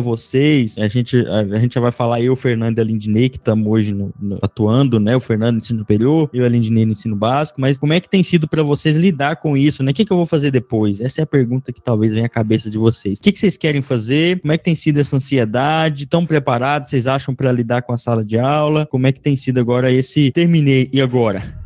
vocês? A gente, a, a, gente já vai falar eu, Fernando e a Lindney, que estamos hoje no, no, atuando, né? O Fernando no ensino superior, eu e a Lindney no ensino básico, mas como é que tem sido para vocês lidar com isso, né? O que, que eu vou fazer depois? Essa é a pergunta que talvez venha à cabeça de vocês. O que, que vocês querem fazer? Como é que tem sido essa ansiedade? Estão preparados? Vocês acham para lidar com a sala de aula? Como é que tem sido agora esse terminei e agora?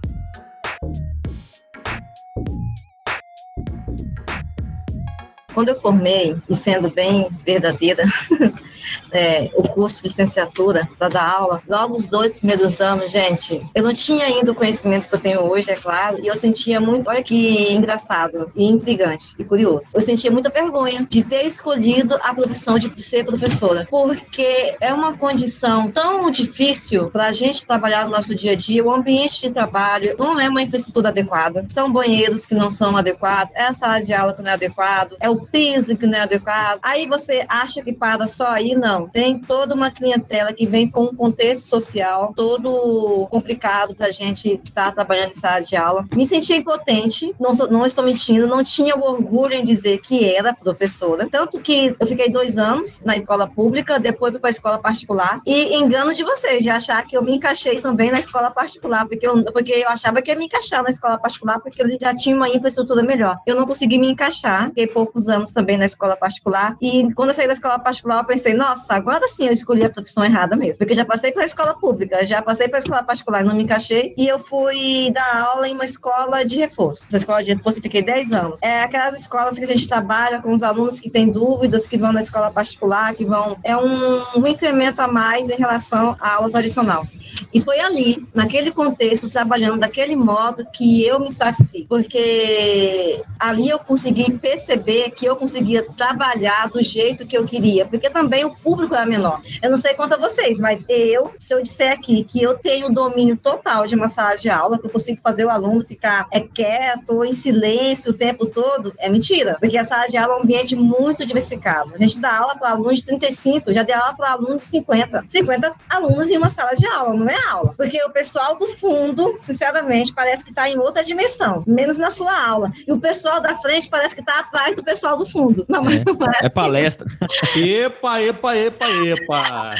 Quando eu formei, e sendo bem verdadeira, *laughs* é, o curso de licenciatura para dar aula, logo os dois primeiros anos, gente, eu não tinha ainda o conhecimento que eu tenho hoje, é claro, e eu sentia muito, olha que engraçado e intrigante e curioso. Eu sentia muita vergonha de ter escolhido a profissão de ser professora, porque é uma condição tão difícil para a gente trabalhar no nosso dia a dia. O ambiente de trabalho não é uma infraestrutura adequada, são banheiros que não são adequados, é a sala de aula que não é adequado, é o piso que não é adequado. Aí você acha que para só aí, não Não, tem toda uma clientela que vem com um contexto social todo complicado para a gente estar trabalhando em sala de aula. Me senti impotente, não, não estou mentindo, não tinha o orgulho em dizer que era professora. Tanto que eu fiquei dois anos na escola pública, depois fui para a escola particular. E engano de vocês, de achar que eu me encaixei também na escola particular, porque eu, porque eu achava que ia me encaixar na escola particular, porque ele já tinha uma infraestrutura melhor. Eu não consegui me encaixar, fiquei poucos anos também na escola particular. E quando eu saí da escola particular, eu pensei, nossa, agora sim eu escolhi a profissão errada mesmo, porque já passei pela escola pública, já passei pela escola particular, não me encaixei. E eu fui dar aula em uma escola de reforço. Na escola de reforço, fiquei 10 anos. É aquelas escolas que a gente trabalha com os alunos que têm dúvidas, que vão na escola particular, que vão. É um, um incremento a mais em relação à aula tradicional. E foi ali, naquele contexto, trabalhando daquele modo, que eu me satisfiz, porque ali eu consegui perceber que eu conseguia trabalhar do jeito que eu queria, porque também o público era menor. Eu não sei quanto a vocês, mas eu, se eu disser aqui que eu tenho domínio total de uma sala de aula, que eu consigo fazer o aluno ficar é, quieto ou em silêncio o tempo todo, é mentira, porque a sala de aula é um ambiente muito diversificado. A gente dá aula para alunos de 35, já deu aula para alunos de 50. 50 alunos em uma sala de aula, não é aula. Porque o pessoal do fundo, sinceramente, parece que está em outra dimensão, menos na sua aula. E o pessoal da frente parece que está atrás do pessoal do fundo. Não, é, não é, é assim. palestra. epa, epa, epa, epa.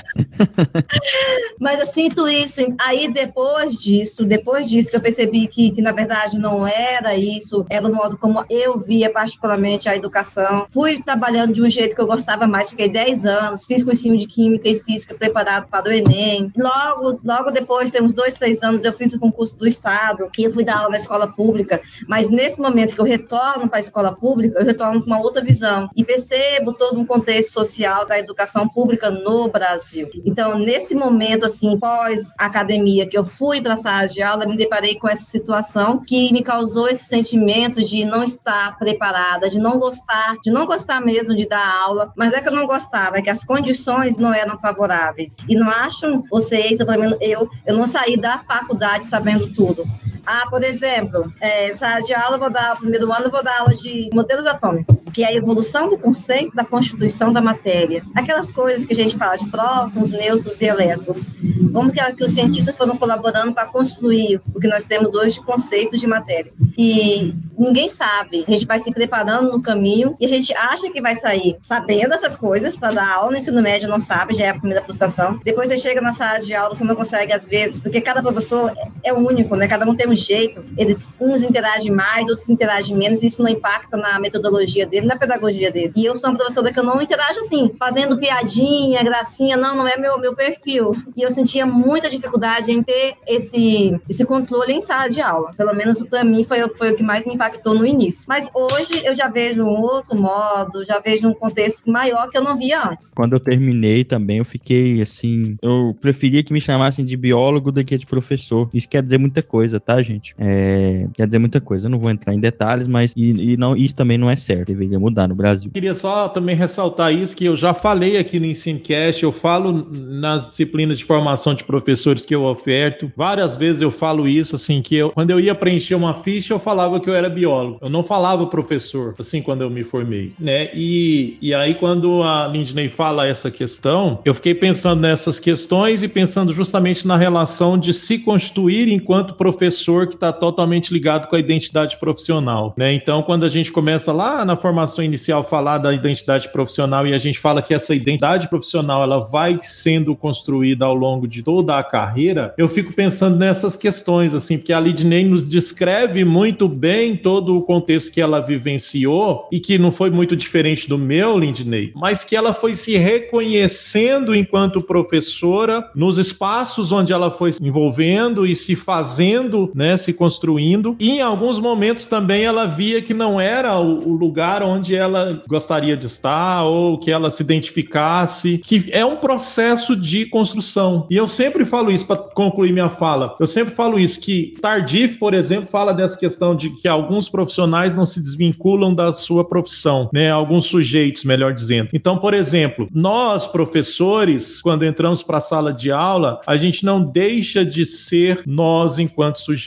mas eu sinto isso. Aí depois disso, depois disso que eu percebi que, que na verdade não era isso, era o modo como eu via particularmente a educação. Fui trabalhando de um jeito que eu gostava mais, fiquei 10 anos, fiz cursinho de Química e Física preparado para o Enem. Logo, logo depois, temos dois, três anos, eu fiz o concurso do Estado e eu fui dar aula na escola pública. Mas nesse momento que eu retorno para a escola pública, eu retorno com uma outra visão e percebo todo um contexto social da educação pública no Brasil. Então, nesse momento, assim, pós-academia, que eu fui para a sala de aula, me deparei com essa situação que me causou esse sentimento de não estar preparada, de não gostar, de não gostar mesmo de dar aula, mas é que eu não gostava, é que as condições não eram favoráveis. E não acham vocês, eu, eu não saí da faculdade sabendo tudo. Ah, por exemplo, é, sala de aula, vou dar, primeiro ano, vou dar aula de modelos atômicos, que é a evolução do conceito da constituição da matéria. Aquelas coisas que a gente fala de prótons, nêutrons e elétrons. Como que, que os cientistas foram colaborando para construir o que nós temos hoje de conceitos de matéria. E ninguém sabe. A gente vai se preparando no caminho e a gente acha que vai sair sabendo essas coisas para dar aula no ensino médio, não sabe, já é a primeira frustração. Depois você chega na sala de aula, você não consegue às vezes, porque cada professor é único, né? Cada um tem um jeito. Eles uns interagem mais, outros interagem menos, e isso não impacta na metodologia dele, na pedagogia dele. E eu sou uma professora que eu não interajo assim, fazendo piadinha, gracinha, não, não é meu meu perfil. E eu sentia muita dificuldade em ter esse esse controle em sala de aula. Pelo menos para mim foi, foi o que mais me impactou no início. Mas hoje eu já vejo um outro modo, já vejo um contexto maior que eu não via antes. Quando eu terminei também, eu fiquei assim, eu preferia que me chamassem de biólogo do que de professor. Isso quer dizer muita coisa, tá, gente? É, quer dizer muita coisa. Eu não vou entrar em detalhes, mas e, e não, isso também não é certo. Deveria mudar no Brasil. Queria só também ressaltar isso que eu já falei aqui no Ensinecast, eu falo nas disciplinas de formação de professores que eu oferto. Várias vezes eu falo isso, assim, que eu, quando eu ia preencher uma ficha, eu falava que eu era biólogo. Eu não falava professor, assim, quando eu me formei, né? E, e aí, quando a Lindney fala essa questão, eu fiquei pensando nessas questões e pensando justamente na relação de se constituir enquanto professor que está totalmente ligado com a identidade profissional, né? Então, quando a gente começa lá na formação inicial falar da identidade profissional e a gente fala que essa identidade profissional ela vai sendo construída ao longo de toda a carreira, eu fico pensando nessas questões, assim, porque a Lidney nos descreve muito bem todo o contexto que ela vivenciou e que não foi muito diferente do meu, Lindney, mas que ela foi se reconhecendo enquanto professora nos espaços onde ela foi se envolvendo e se fazendo, né, se construindo. E em alguns momentos também ela via que não era o, o lugar onde ela gostaria de estar ou que ela se identificasse, que é um processo de construção. E eu sempre falo isso para concluir minha fala. Eu sempre falo isso que Tardif, por exemplo, fala dessa questão de que alguns profissionais não se desvinculam da sua profissão, né? Alguns sujeitos, melhor dizendo. Então, por exemplo, nós professores, quando entramos para a sala de aula, a gente não deixa de ser nós enquanto sujeitos.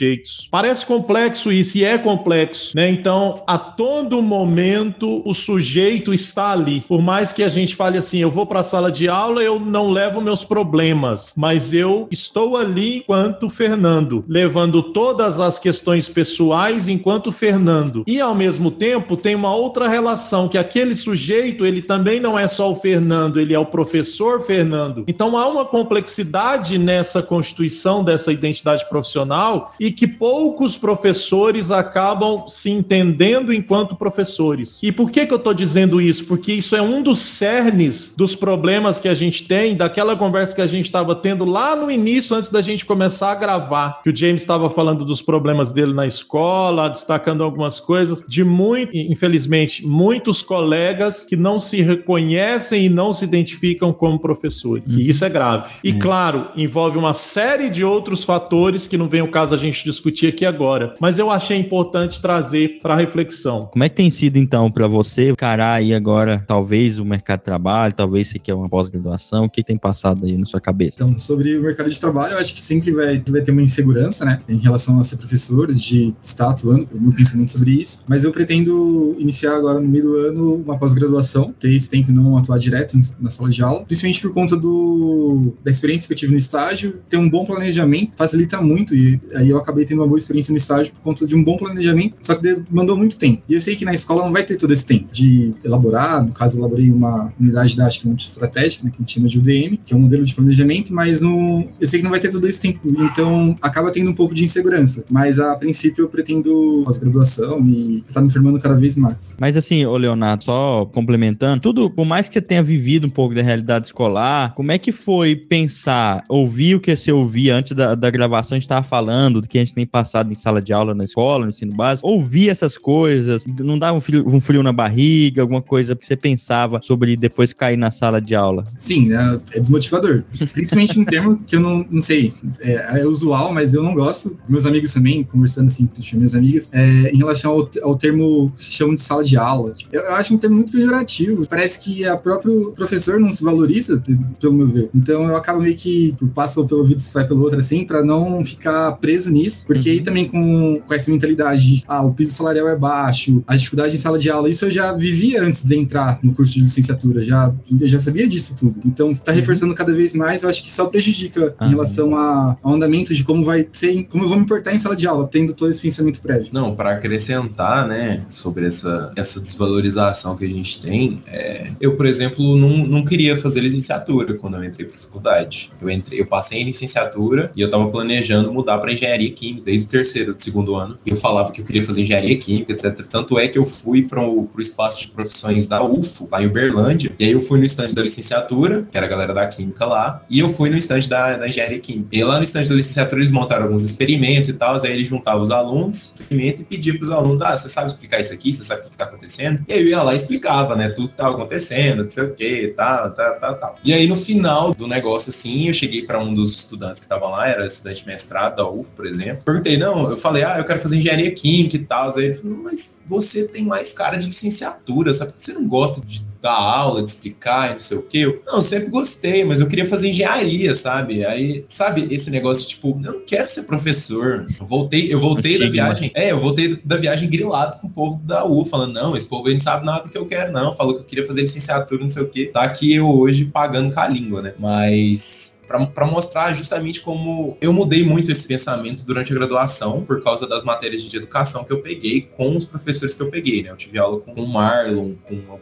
Parece complexo isso e é complexo, né? Então, a todo momento o sujeito está ali. Por mais que a gente fale assim, eu vou para a sala de aula, eu não levo meus problemas, mas eu estou ali enquanto Fernando, levando todas as questões pessoais enquanto Fernando. E ao mesmo tempo tem uma outra relação que aquele sujeito, ele também não é só o Fernando, ele é o professor Fernando. Então há uma complexidade nessa constituição dessa identidade profissional e que poucos professores acabam se entendendo enquanto professores. E por que que eu estou dizendo isso? Porque isso é um dos cernes dos problemas que a gente tem, daquela conversa que a gente estava tendo lá no início, antes da gente começar a gravar, que o James estava falando dos problemas dele na escola, destacando algumas coisas, de muito, infelizmente, muitos colegas que não se reconhecem e não se identificam como professores. Uhum. E isso é grave. E uhum. claro, envolve uma série de outros fatores que não vem o caso a gente discutir aqui agora, mas eu achei importante trazer para reflexão. Como é que tem sido então para você encarar aí agora talvez o mercado de trabalho, talvez você quer uma pós-graduação, o que tem passado aí na sua cabeça? Então, sobre o mercado de trabalho, eu acho que sempre vai, vai ter uma insegurança, né, em relação a ser professor, de estar atuando, o meu pensamento sobre isso, mas eu pretendo iniciar agora no meio do ano uma pós-graduação, ter esse tempo não atuar direto na sala de aula, principalmente por conta do, da experiência que eu tive no estágio, ter um bom planejamento facilita muito, e aí eu acabei tendo uma boa experiência no estágio por conta de um bom planejamento, só que mandou muito tempo. E eu sei que na escola não vai ter todo esse tempo de elaborar, no caso elaborei uma unidade da acho que estratégica, né, que a gente chama de UDM, que é um modelo de planejamento, mas no, eu sei que não vai ter todo esse tempo, então acaba tendo um pouco de insegurança. Mas a princípio eu pretendo pós-graduação e estar me formando cada vez mais. Mas assim, ô Leonardo, só complementando, tudo, por mais que você tenha vivido um pouco da realidade escolar, como é que foi pensar, ouvir o que você ouvia antes da, da gravação, a gente estava falando do que a gente tem passado em sala de aula na escola, no ensino básico, ouvir essas coisas, não dava um frio, um frio na barriga, alguma coisa que você pensava sobre depois cair na sala de aula? Sim, é, é desmotivador. Principalmente um termo que eu não, não sei, é, é, usual, mas eu não gosto. Meus amigos também, conversando assim com minhas amigas, é, em relação ao, ao termo chão de sala de aula. Eu, eu, acho um termo muito pejorativo. Parece que a próprio professor não se valoriza, pelo meu ver. Então eu acabo meio que passo pelo ouvido e vai pelo outro, assim, para não ficar preso nisso. Porque uhum. aí também com, com essa mentalidade de, ah, o piso salarial é baixo, a dificuldade em sala de aula, isso eu já vivia antes de entrar no curso de licenciatura. Já, eu já sabia disso tudo. Então, tá uhum. reforçando cada vez mais, eu acho que só prejudica uhum. em relação a, ao andamento de como vai ser, como eu vou me portar em sala de aula, tendo todo esse pensamento prévio. Não, para acrescentar, né, sobre essa, essa desvalorização que a gente tem, é, eu, por exemplo, não, não queria fazer licenciatura quando eu entrei para faculdade. Eu entrei, eu passei em licenciatura e eu tava planejando mudar para engenharia química desde o terceiro, do segundo ano. Eu falava que eu queria fazer engenharia química, etc. Tanto é que eu fui para o espaço de profissões da UFO, lá em Uberlândia, e aí eu fui no estande da licenciatura, que era a galera da química lá, e eu fui no estande da, da engenharia química. E lá no estande da licenciatura eles montaram alguns experimentos e tal, aí eles juntavam os alunos, experimento, e pediam para os alunos, ah, você sabe explicar isso aqui, você sabe o que está acontecendo? E aí eu ia lá e explicava, né, tudo que estava acontecendo, não sei o que, tal, tal, tal, tal. E aí no final do negócio, assim, eu cheguei para um dos estudantes que estavam lá, era estudante mestrado da UF, por exemplo, perguntei, não, eu falei, ah, eu quero fazer engenharia química e tal, aí ele falou, mas você tem mais cara de licenciatura, sabe? Você não gosta de dar aula, de explicar e não sei o quê. Eu, não, sempre gostei, mas eu queria fazer engenharia, sabe? Aí, sabe, esse negócio, tipo, eu não quero ser professor. Eu voltei, eu voltei da viagem. É, eu voltei da viagem grilado com o povo da U, falando, não, esse povo aí não sabe nada do que eu quero, não. Falou que eu queria fazer licenciatura, não sei o quê. Tá aqui eu hoje pagando com a língua, né? Mas para mostrar justamente como eu mudei muito esse pensamento durante a graduação por causa das matérias de educação que eu peguei com os professores que eu peguei, né? Eu tive aula com o Marlon, com a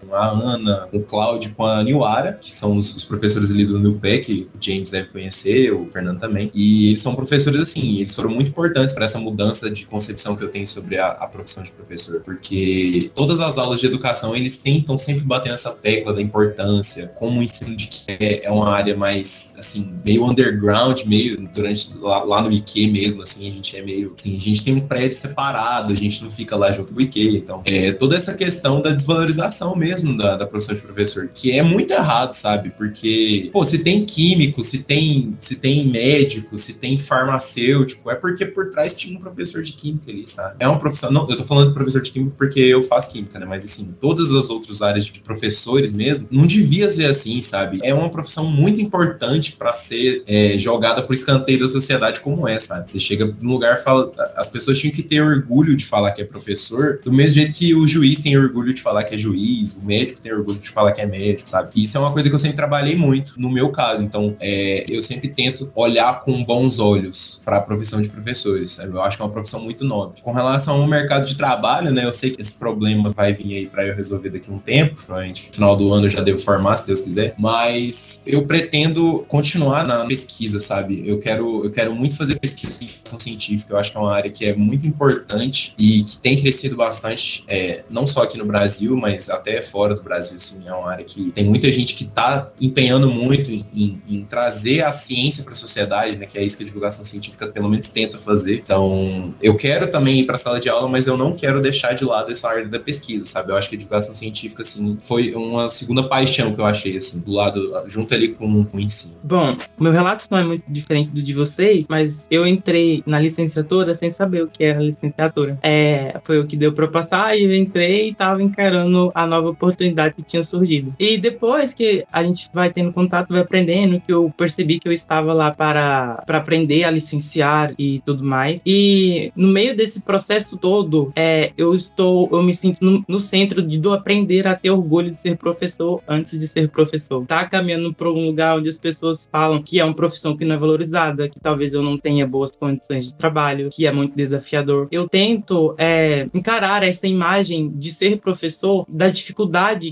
Com a Ana, com o Cláudio, com a Niwara, que são os, os professores ali do NUPE, que o James deve conhecer, o Fernando também. E eles são professores assim, eles foram muito importantes para essa mudança de concepção que eu tenho sobre a, a profissão de professor, porque todas as aulas de educação eles tentam sempre bater nessa tecla da importância, como o ensino de que é, é uma área mais mais, assim, meio underground, meio durante lá, lá, no IQ mesmo, assim, a gente é meio, assim, a gente tem um prédio separado, a gente não fica lá junto com o IQ, então, é toda essa questão da desvalorização mesmo da, da profissão de professor, que é muito errado, sabe? Porque, pô, se tem químico, se tem, se tem médico, se tem farmacêutico, é porque por trás tinha um professor de química ali, sabe? É uma profissão, não, eu tô falando de professor de química porque eu faço química, né? Mas assim, todas as outras áreas de professores mesmo, não devia ser assim, sabe? É uma profissão muito importante para ser é, jogada por escanteio da sociedade como é, sabe? Você chega num lugar fala, as pessoas tinham que ter orgulho de falar que é professor, do mesmo jeito que o juiz tem orgulho de falar que é juiz, o médico tem orgulho de falar que é médico, sabe? E isso é uma coisa que eu sempre trabalhei muito no meu caso. Então, é, eu sempre tento olhar com bons olhos para a profissão de professores, sabe? Eu acho que é uma profissão muito nobre. Com relação ao mercado de trabalho, né? Eu sei que esse problema vai vir aí para eu resolver daqui a um tempo, provavelmente no final do ano eu já devo formar, se Deus quiser, mas eu pretendo continuar na pesquisa, sabe? Eu quero, eu quero muito fazer pesquisa em científica, eu acho que é uma área que é muito importante e que tem crescido bastante, é, não só aqui no Brasil, mas até fora do Brasil, assim, é uma área que tem muita gente que está empenhando muito em, em, em, trazer a ciência para a sociedade, né, que é isso que a divulgação científica pelo menos tenta fazer. Então, eu quero também ir para a sala de aula, mas eu não quero deixar de lado essa área da pesquisa, sabe? Eu acho que a divulgação científica, assim, foi uma segunda paixão que eu achei, assim, do lado, junto ali com, com o ensino. Bom, meu relato não é muito diferente do de vocês, mas eu entrei na licenciatura sem saber o que era licenciatura. É, foi o que deu para passar e eu entrei e estava encarando a nova oportunidade que tinha surgido. E depois que a gente vai tendo contato, vai aprendendo, que eu percebi que eu estava lá para, para aprender a licenciar e tudo mais. E no meio desse processo todo, é, eu estou, eu me sinto no, no centro de do aprender a ter orgulho de ser professor antes de ser professor. Tá caminhando para um lugar onde as pessoas falam que é uma profissão que não é valorizada, que talvez eu não tenha boas condições de trabalho, que é muito desafiador. Eu tento é, encarar essa imagem de ser professor, da dificuldade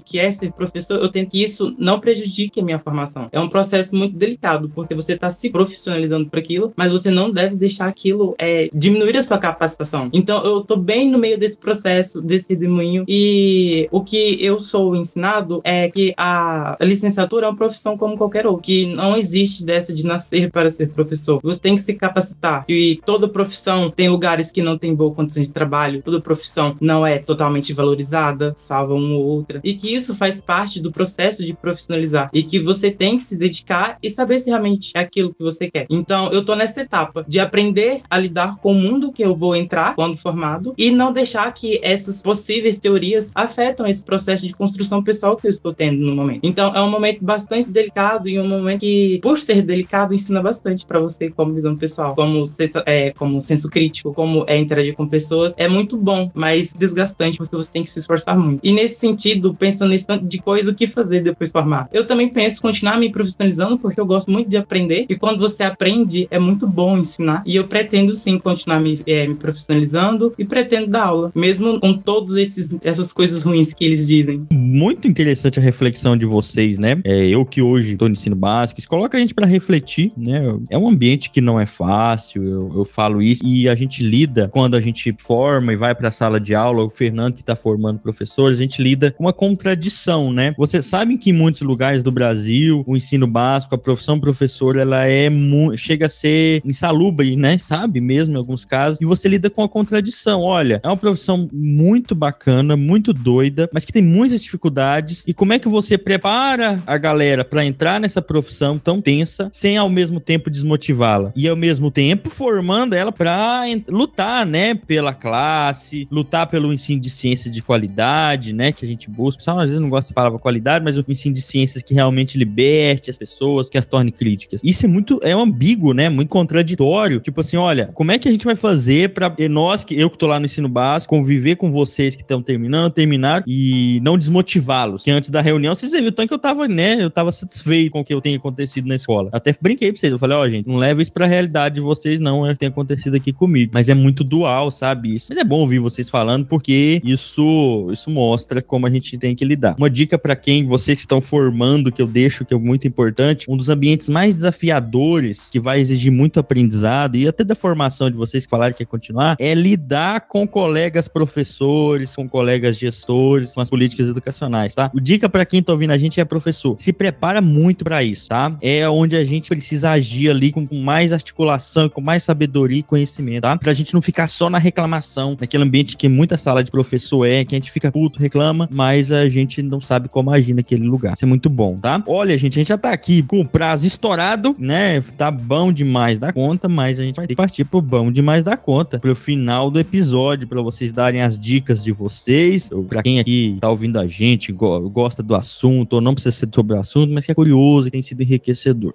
que é ser professor, eu tento que isso não prejudique a minha formação. É um processo muito delicado, porque você está se profissionalizando para aquilo, mas você não deve deixar aquilo é, diminuir a sua capacitação. Então, eu estou bem no meio desse processo, desse redemoinho, e o que eu sou ensinado é que a licenciatura é uma profissão como qualquer outra, que não existe dessa de nascer para ser professor. Você tem que se capacitar. E toda profissão tem lugares que não tem boas condições de trabalho, toda profissão não é totalmente valorizada, salva uma ou outra, e que isso faz parte do processo de profissionalizar e que você tem que se dedicar e saber se realmente é aquilo que você quer. Então, eu tô nessa etapa de aprender a lidar com o mundo que eu vou entrar quando formado e não deixar que essas possíveis teorias afetam esse processo de construção pessoal que eu estou tendo no momento. Então, é um momento bastante delicado e um momento que, por ser delicado, ensina bastante para você como visão pessoal, como, é, como senso crítico, como é interagir com pessoas. É muito bom, mas desgastante porque você tem que se esforçar muito. E nesse sentido, pensando nesse tanto de coisa, o que fazer depois formar? Eu também penso continuar me profissionalizando porque eu gosto muito de aprender e quando você aprende é muito bom ensinar. E eu pretendo sim continuar me, é, me profissionalizando e pretendo dar aula, mesmo com todas essas coisas ruins que eles dizem. Muito interessante a reflexão de vocês, né? É, eu que hoje estou no ensino básico, isso coloca a gente para refletir, né? É um ambiente que não é fácil, eu, eu falo isso, e a gente lida quando a gente forma e vai para a sala de aula, o Fernando que está formando professores, a gente lida uma contradição, né? Vocês sabem que em muitos lugares do Brasil, o ensino básico, a profissão professor, ela é chega a ser insalubre, né? Sabe mesmo em alguns casos, e você lida com a contradição. Olha, é uma profissão muito bacana, muito doida, mas que tem muitas dificuldades. E como é que você prepara a galera para entrar nessa profissão tão tensa, sem ao mesmo tempo desmotivá-la? E ao mesmo tempo formando ela para lutar, né, pela classe, lutar pelo ensino de ciência de qualidade, né, que a gente busca. Pessoal, às vezes não gosta de palavra qualidade, mas o ensino de ciências que realmente liberte as pessoas, que as torne críticas. Isso é muito é um ambíguo, né, muito contraditório. Tipo assim, olha, como é que a gente vai fazer para nós que eu que tô lá no ensino básico conviver com vocês que estão terminando, terminar e não desmotivá-los? Que antes da reunião, vocês viram tanto que eu tava, né, eu tava satisfeito com o que eu tenho acontecido na escola. Até brinquei pra vocês, eu falei, ó, oh, gente, não leva isso pra realidade de vocês não, é o que tem acontecido aqui comigo. Mas é muito dual, sabe isso? Mas é bom ouvir vocês falando porque isso isso mostra como a gente tem que lidar. Uma dica para quem vocês estão formando que eu deixo que é muito importante, um dos ambientes mais desafiadores que vai exigir muito aprendizado e até da formação de vocês que falaram que quer continuar é lidar com colegas professores, com colegas gestores, com as políticas educacionais tá? O dica para quem tá ouvindo a gente é professor. Se prepara muito para isso, tá? É onde a gente precisa agir ali com mais articulação, com mais sabedoria e conhecimento, tá? Pra gente não ficar só na reclamação, naquele ambiente que muita sala de professor é, que a gente fica puto, reclama, mas a gente não sabe como agir naquele lugar. Isso é muito bom, tá? Olha, gente, a gente já tá aqui com o prazo estourado, né? Tá bom demais da conta, mas a gente vai ter que partir pro bom demais da conta, pro final do episódio, para vocês darem as dicas de vocês, pra quem aqui tá ouvindo a gente, go gosta do assunto, ou não precisa ser sobre o assunto, mas que é curioso e tem sido enriquecedor.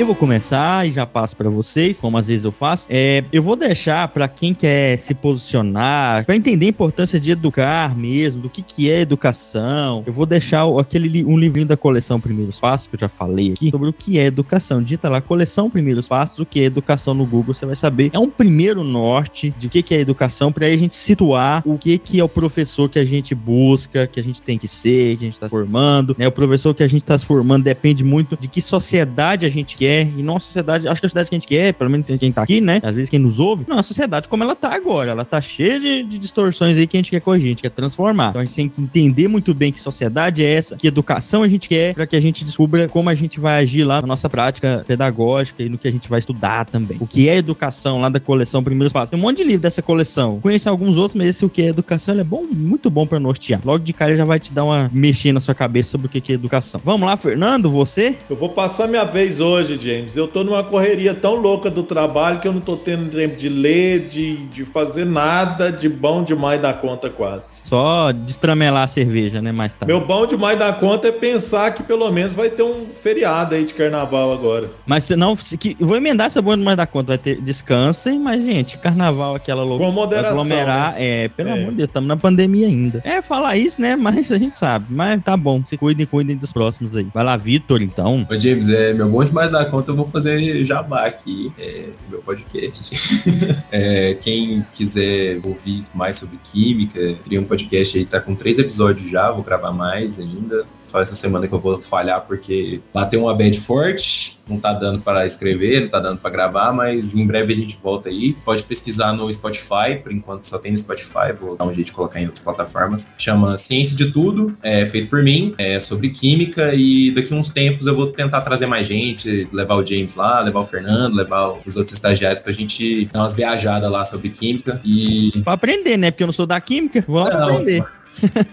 Eu vou começar e já passo para vocês, como às vezes eu faço. É, eu vou deixar para quem quer se posicionar, para entender a importância de educar mesmo, do que, que é educação. Eu vou deixar aquele um livrinho da coleção Primeiros Passos, que eu já falei aqui, sobre o que é educação. Dita lá, coleção Primeiros Passos, o que é educação no Google, você vai saber. É um primeiro norte de o que, que é educação, para a gente situar o que, que é o professor que a gente busca, que a gente tem que ser, que a gente está formando. Né? O professor que a gente está formando depende muito de que sociedade a gente quer, e não a sociedade, acho que a sociedade que a gente quer, pelo menos quem tá aqui, né? Às vezes quem nos ouve, não, a sociedade como ela tá agora, ela tá cheia de, de distorções aí que a gente quer corrigir, a gente quer transformar. Então a gente tem que entender muito bem que sociedade é essa, que educação a gente quer, para que a gente descubra como a gente vai agir lá na nossa prática pedagógica e no que a gente vai estudar também. O que é educação lá da coleção Primeiros Passos. Tem um monte de livro dessa coleção. Conheço alguns outros, mas esse o que é educação é bom, muito bom para nortear. Logo de cara já vai te dar uma mexer na sua cabeça sobre o que é educação. Vamos lá, Fernando, você? Eu vou passar minha vez hoje, James. Eu tô numa correria tão louca do trabalho que eu não tô tendo tempo de ler, de, de fazer nada de bom demais da conta quase. Só destramelar a cerveja, né, mais tarde. Meu bom demais da conta é pensar que pelo menos vai ter um feriado aí de carnaval agora. Mas se não, se, que, vou emendar essa bom demais da conta, vai ter descansem, mas gente, carnaval aquela loucura. Com moderação. Aglomerar, né? é, pelo é. amor de Deus, estamos na pandemia ainda. É falar isso, né, *laughs* mas a gente sabe. Mas tá bom, se cuidem, cuidem dos próximos aí. Vai lá, Vitor, então. Ô, James, é, meu bom demais da conta eu vou fazer jabá aqui, é, meu podcast. *laughs* é, quem quiser ouvir mais sobre química, criei um podcast aí, tá com três episódios já, vou gravar mais ainda. Só essa semana que eu vou falhar porque bateu uma bad forte, não tá dando para escrever, não tá dando para gravar, mas em breve a gente volta aí. Pode pesquisar no Spotify, por enquanto só tem no Spotify, vou dar um jeito de colocar em outras plataformas. Chama Ciência de Tudo, é feito por mim, é sobre química e daqui uns tempos eu vou tentar trazer mais gente, levar o James lá, levar o Fernando, levar os outros estagiários pra gente dar umas viajadas lá sobre química e... Pra aprender, né? Porque eu não sou da química, vou lá pra Não, aprender.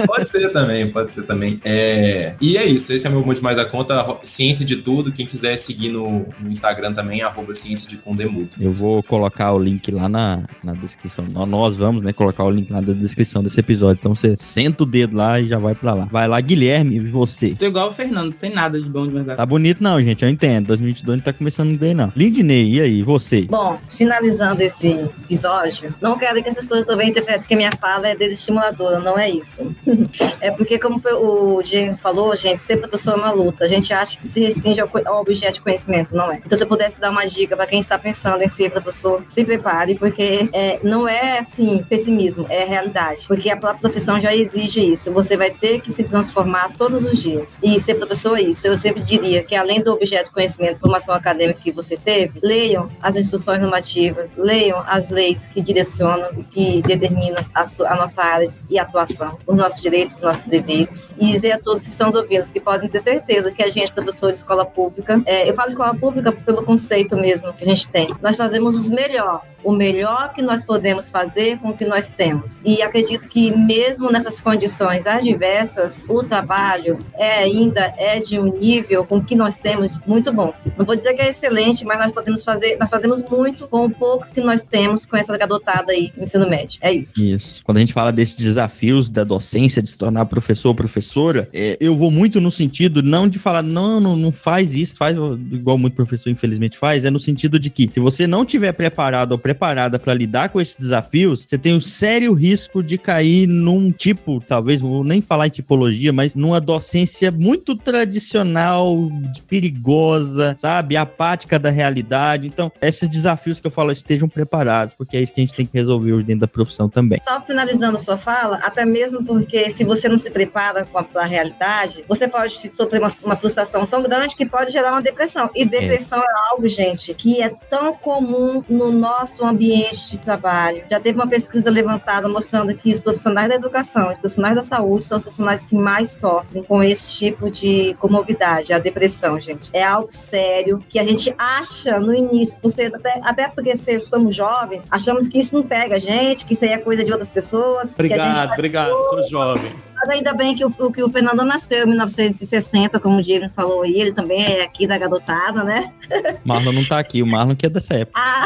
Pode ser também, pode ser também. É, e é isso, esse é meu muito mais a conta, Ciência de Tudo. Quem quiser seguir no, no Instagram também, arroba Ciência de Condemudo. Eu vou colocar o link lá na, na descrição. Nó- Nós vamos, né, colocar o link lá na descrição desse episódio. Então você senta o dedo lá e já vai pra lá. Vai lá, Guilherme, e você. Tô igual o Fernando, sem nada de bom de verdade. Tá bonito não, gente, eu entendo. 2022 não tá começando bem não. Lindney, e aí, você? Bom, finalizando esse episódio, não quero que as pessoas também interpretem que a minha fala é desestimuladora, não é isso. *laughs* é porque, como o James falou, gente, ser professor é uma luta. A gente acha que se restringe ao, objeto de conhecimento, não é? Então, se eu pudesse dar uma dica para quem está pensando em ser professor, se prepare, porque é, não é assim pessimismo, é realidade. Porque a própria profissão já exige isso. Você vai ter que se transformar todos os dias. E ser professor é isso. Eu sempre diria que, além do objeto de conhecimento, formação acadêmica que você teve, leiam as instruções normativas, leiam as leis que direcionam e que determinam a, su- a nossa área de atuação, os nossos direitos, os nossos deveres. E dizer a todos que estão nos ouvindo que podem ter certeza que a gente, professor de escola pública, é, eu falo escola pública pelo conceito mesmo que a gente tem. Nós fazemos os melhor, o melhor que nós podemos fazer com o que nós temos. E acredito que mesmo nessas condições adversas, o trabalho é ainda é de um nível com o que nós temos muito bom. Não vou dizer que é excelente, mas nós podemos fazer, nós fazemos muito com o pouco que nós temos com essa garotada aí no ensino médio. É isso. Isso. Quando a gente fala desses desafios da docência, de se tornar professor ou professora, é, eu vou muito no sentido não de falar, não, não, não faz isso, faz igual muito professor infelizmente faz, é no sentido de que se você não tiver preparado ou preparada para lidar com esses desafios, você tem o sério risco de cair num tipo, talvez, vou nem falar em tipologia, mas numa docência muito tradicional, perigosa, sabe? Apática da realidade. Então, esses desafios que eu falo, estejam preparados, porque é isso que a gente tem que resolver hoje dentro da profissão também. Só finalizando sua fala, até mesmo mesmo porque se você não se prepara com a, realidade, você pode sofrer uma, uma frustração tão grande que pode gerar uma depressão. E depressão é, algo, gente, que é tão comum no nosso ambiente de trabalho. Já teve uma pesquisa levantada mostrando que os profissionais da educação, os profissionais da saúde são os profissionais que mais sofrem com esse tipo de comorbidade, a depressão, gente. É algo sério que a gente acha no início, por ser, até, até porque somos jovens, achamos que isso não pega a gente, que isso aí é coisa de outras pessoas. Obrigado, obrigado, sou jovem. Mas ainda bem que o, que o Fernando nasceu em 1960, como o Diego falou aí, ele também é aqui da garotada, né? Marlon não tá aqui, o Marlon que é dessa época. Ah,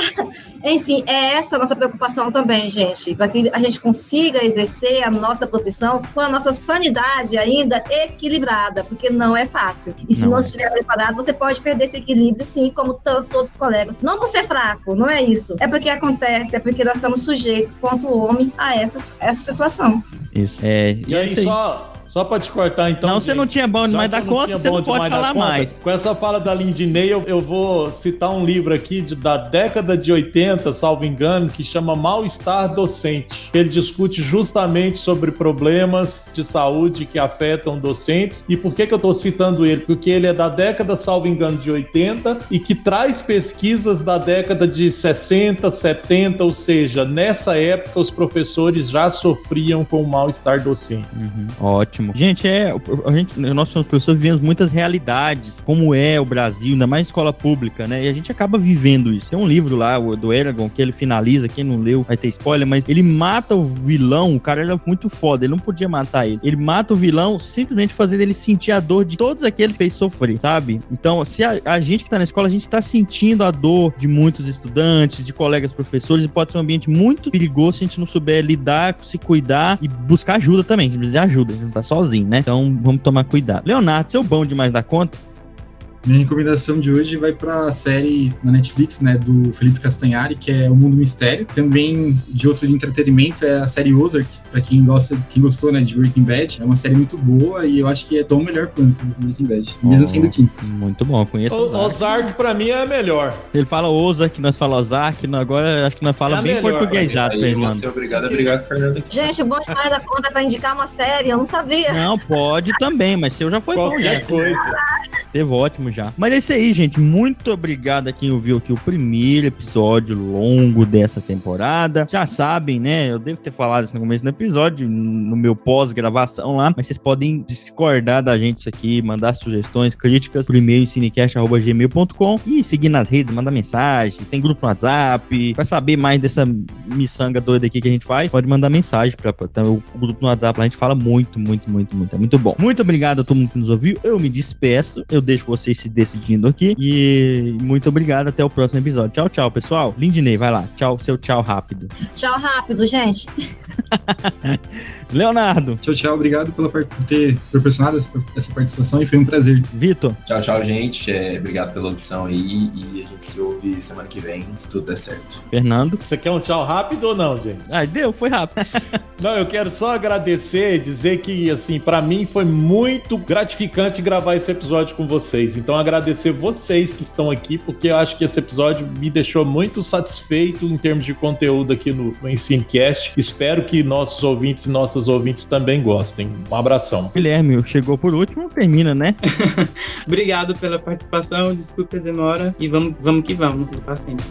enfim, é essa a nossa preocupação também, gente, para que a gente consiga exercer a nossa profissão com a nossa sanidade ainda equilibrada, porque não é fácil. E se não, não é. estiver preparado, você pode perder esse equilíbrio, sim, como tantos outros colegas. Não por ser fraco, não é isso. É porque acontece, é porque nós estamos sujeitos, quanto homem, a essa, essa situação. Isso. É, e, e aí, só up? Só pra te cortar, então. Não, você não tinha bom demais da conta, você não pode falar mais. Com essa fala da Lindinei, eu, eu vou citar um livro aqui de, da década de 80, salvo engano, que chama Mal-Estar Docente. Ele discute justamente sobre problemas de saúde que afetam docentes. E por que, que eu tô citando ele? Porque ele é da década, salvo engano, de 80 e que traz pesquisas da década de 60, 70, ou seja, nessa época os professores já sofriam com o mal-estar docente. Uhum. Ótimo ótimo. Gente, é, a gente, nós somos pessoas vivemos muitas realidades, como é o Brasil, ainda mais escola pública, né? E a gente acaba vivendo isso. Tem um livro lá, do Eragon, que ele finaliza, quem não leu vai ter spoiler, mas ele mata o vilão, o cara era muito foda, ele não podia matar ele. Ele mata o vilão simplesmente fazendo ele sentir a dor de todos aqueles que fez sofrer, sabe? Então, se a, a gente que tá na escola, a gente tá sentindo a dor de muitos estudantes, de colegas professores, e pode ser um ambiente muito perigoso se a gente não souber lidar, se cuidar e buscar ajuda também. A gente precisa de ajuda, a gente tá sozinho, né? Então vamos tomar cuidado. Leonardo, seu bom demais da conta? Minha recomendação de hoje vai para a série na Netflix, né, do Felipe Castanhari, que é O Mundo Mistério. Também de outro de entretenimento é a série Ozark, para quem gosta, quem gostou, né, de Breaking Bad. É uma série muito boa e eu acho que é tão melhor quanto Breaking Bad, mesmo oh, sendo quinto. Muito bom, conheço o Ozark. Ozark para mim é melhor. Ele fala Ozark, nós fala Ozark, agora acho que nós fala é bem portuguesado, Fernando. Você, obrigado, obrigado, Fernando. Gente, o bom demais da conta para indicar uma série, eu não sabia. Não, pode também, mas seu já foi Qualquer bom já. coisa. Teve ótimo já. Mas é isso aí, gente. Muito obrigado a quem ouviu aqui o primeiro episódio longo dessa temporada. Já sabem, né? Eu devo ter falado isso no começo do episódio, no meu pós-gravação lá, mas vocês podem discordar da gente isso aqui, mandar sugestões, críticas pro e-mail cinecast.gmail.com e seguir nas redes, mandar mensagem. Tem grupo no WhatsApp. Vai saber mais dessa miçanga doida aqui que a gente faz, pode mandar mensagem para o grupo no WhatsApp. A gente fala muito, muito, muito, muito. É muito bom. Muito obrigado a todo mundo que nos ouviu. Eu me despeço. Eu deixo vocês se decidindo aqui. E muito obrigado. Até o próximo episódio. Tchau, tchau, pessoal. Lindney, vai lá. Tchau, seu tchau rápido. Tchau rápido, gente. *laughs* Leonardo. Tchau, tchau. Obrigado pela, por ter proporcionado essa participação e foi um prazer. Vitor. Tchau, tchau, gente. É, obrigado pela audição aí e a gente se ouve semana que vem, se tudo der certo. Fernando. Você quer um tchau rápido ou não, gente? Ah, deu, foi rápido. *laughs* não, eu quero só agradecer e dizer que, assim, para mim foi muito gratificante gravar esse episódio com vocês. Então, agradecer vocês que estão aqui, porque eu acho que esse episódio me deixou muito satisfeito em termos de conteúdo aqui no, no Ensinecast. Espero que nossos ouvintes e nossas ouvintes também gostem. Um abração. Guilherme, chegou por último, termina, né? *laughs* Obrigado pela participação, desculpe a demora e vamos, vamos que vamos, para sempre.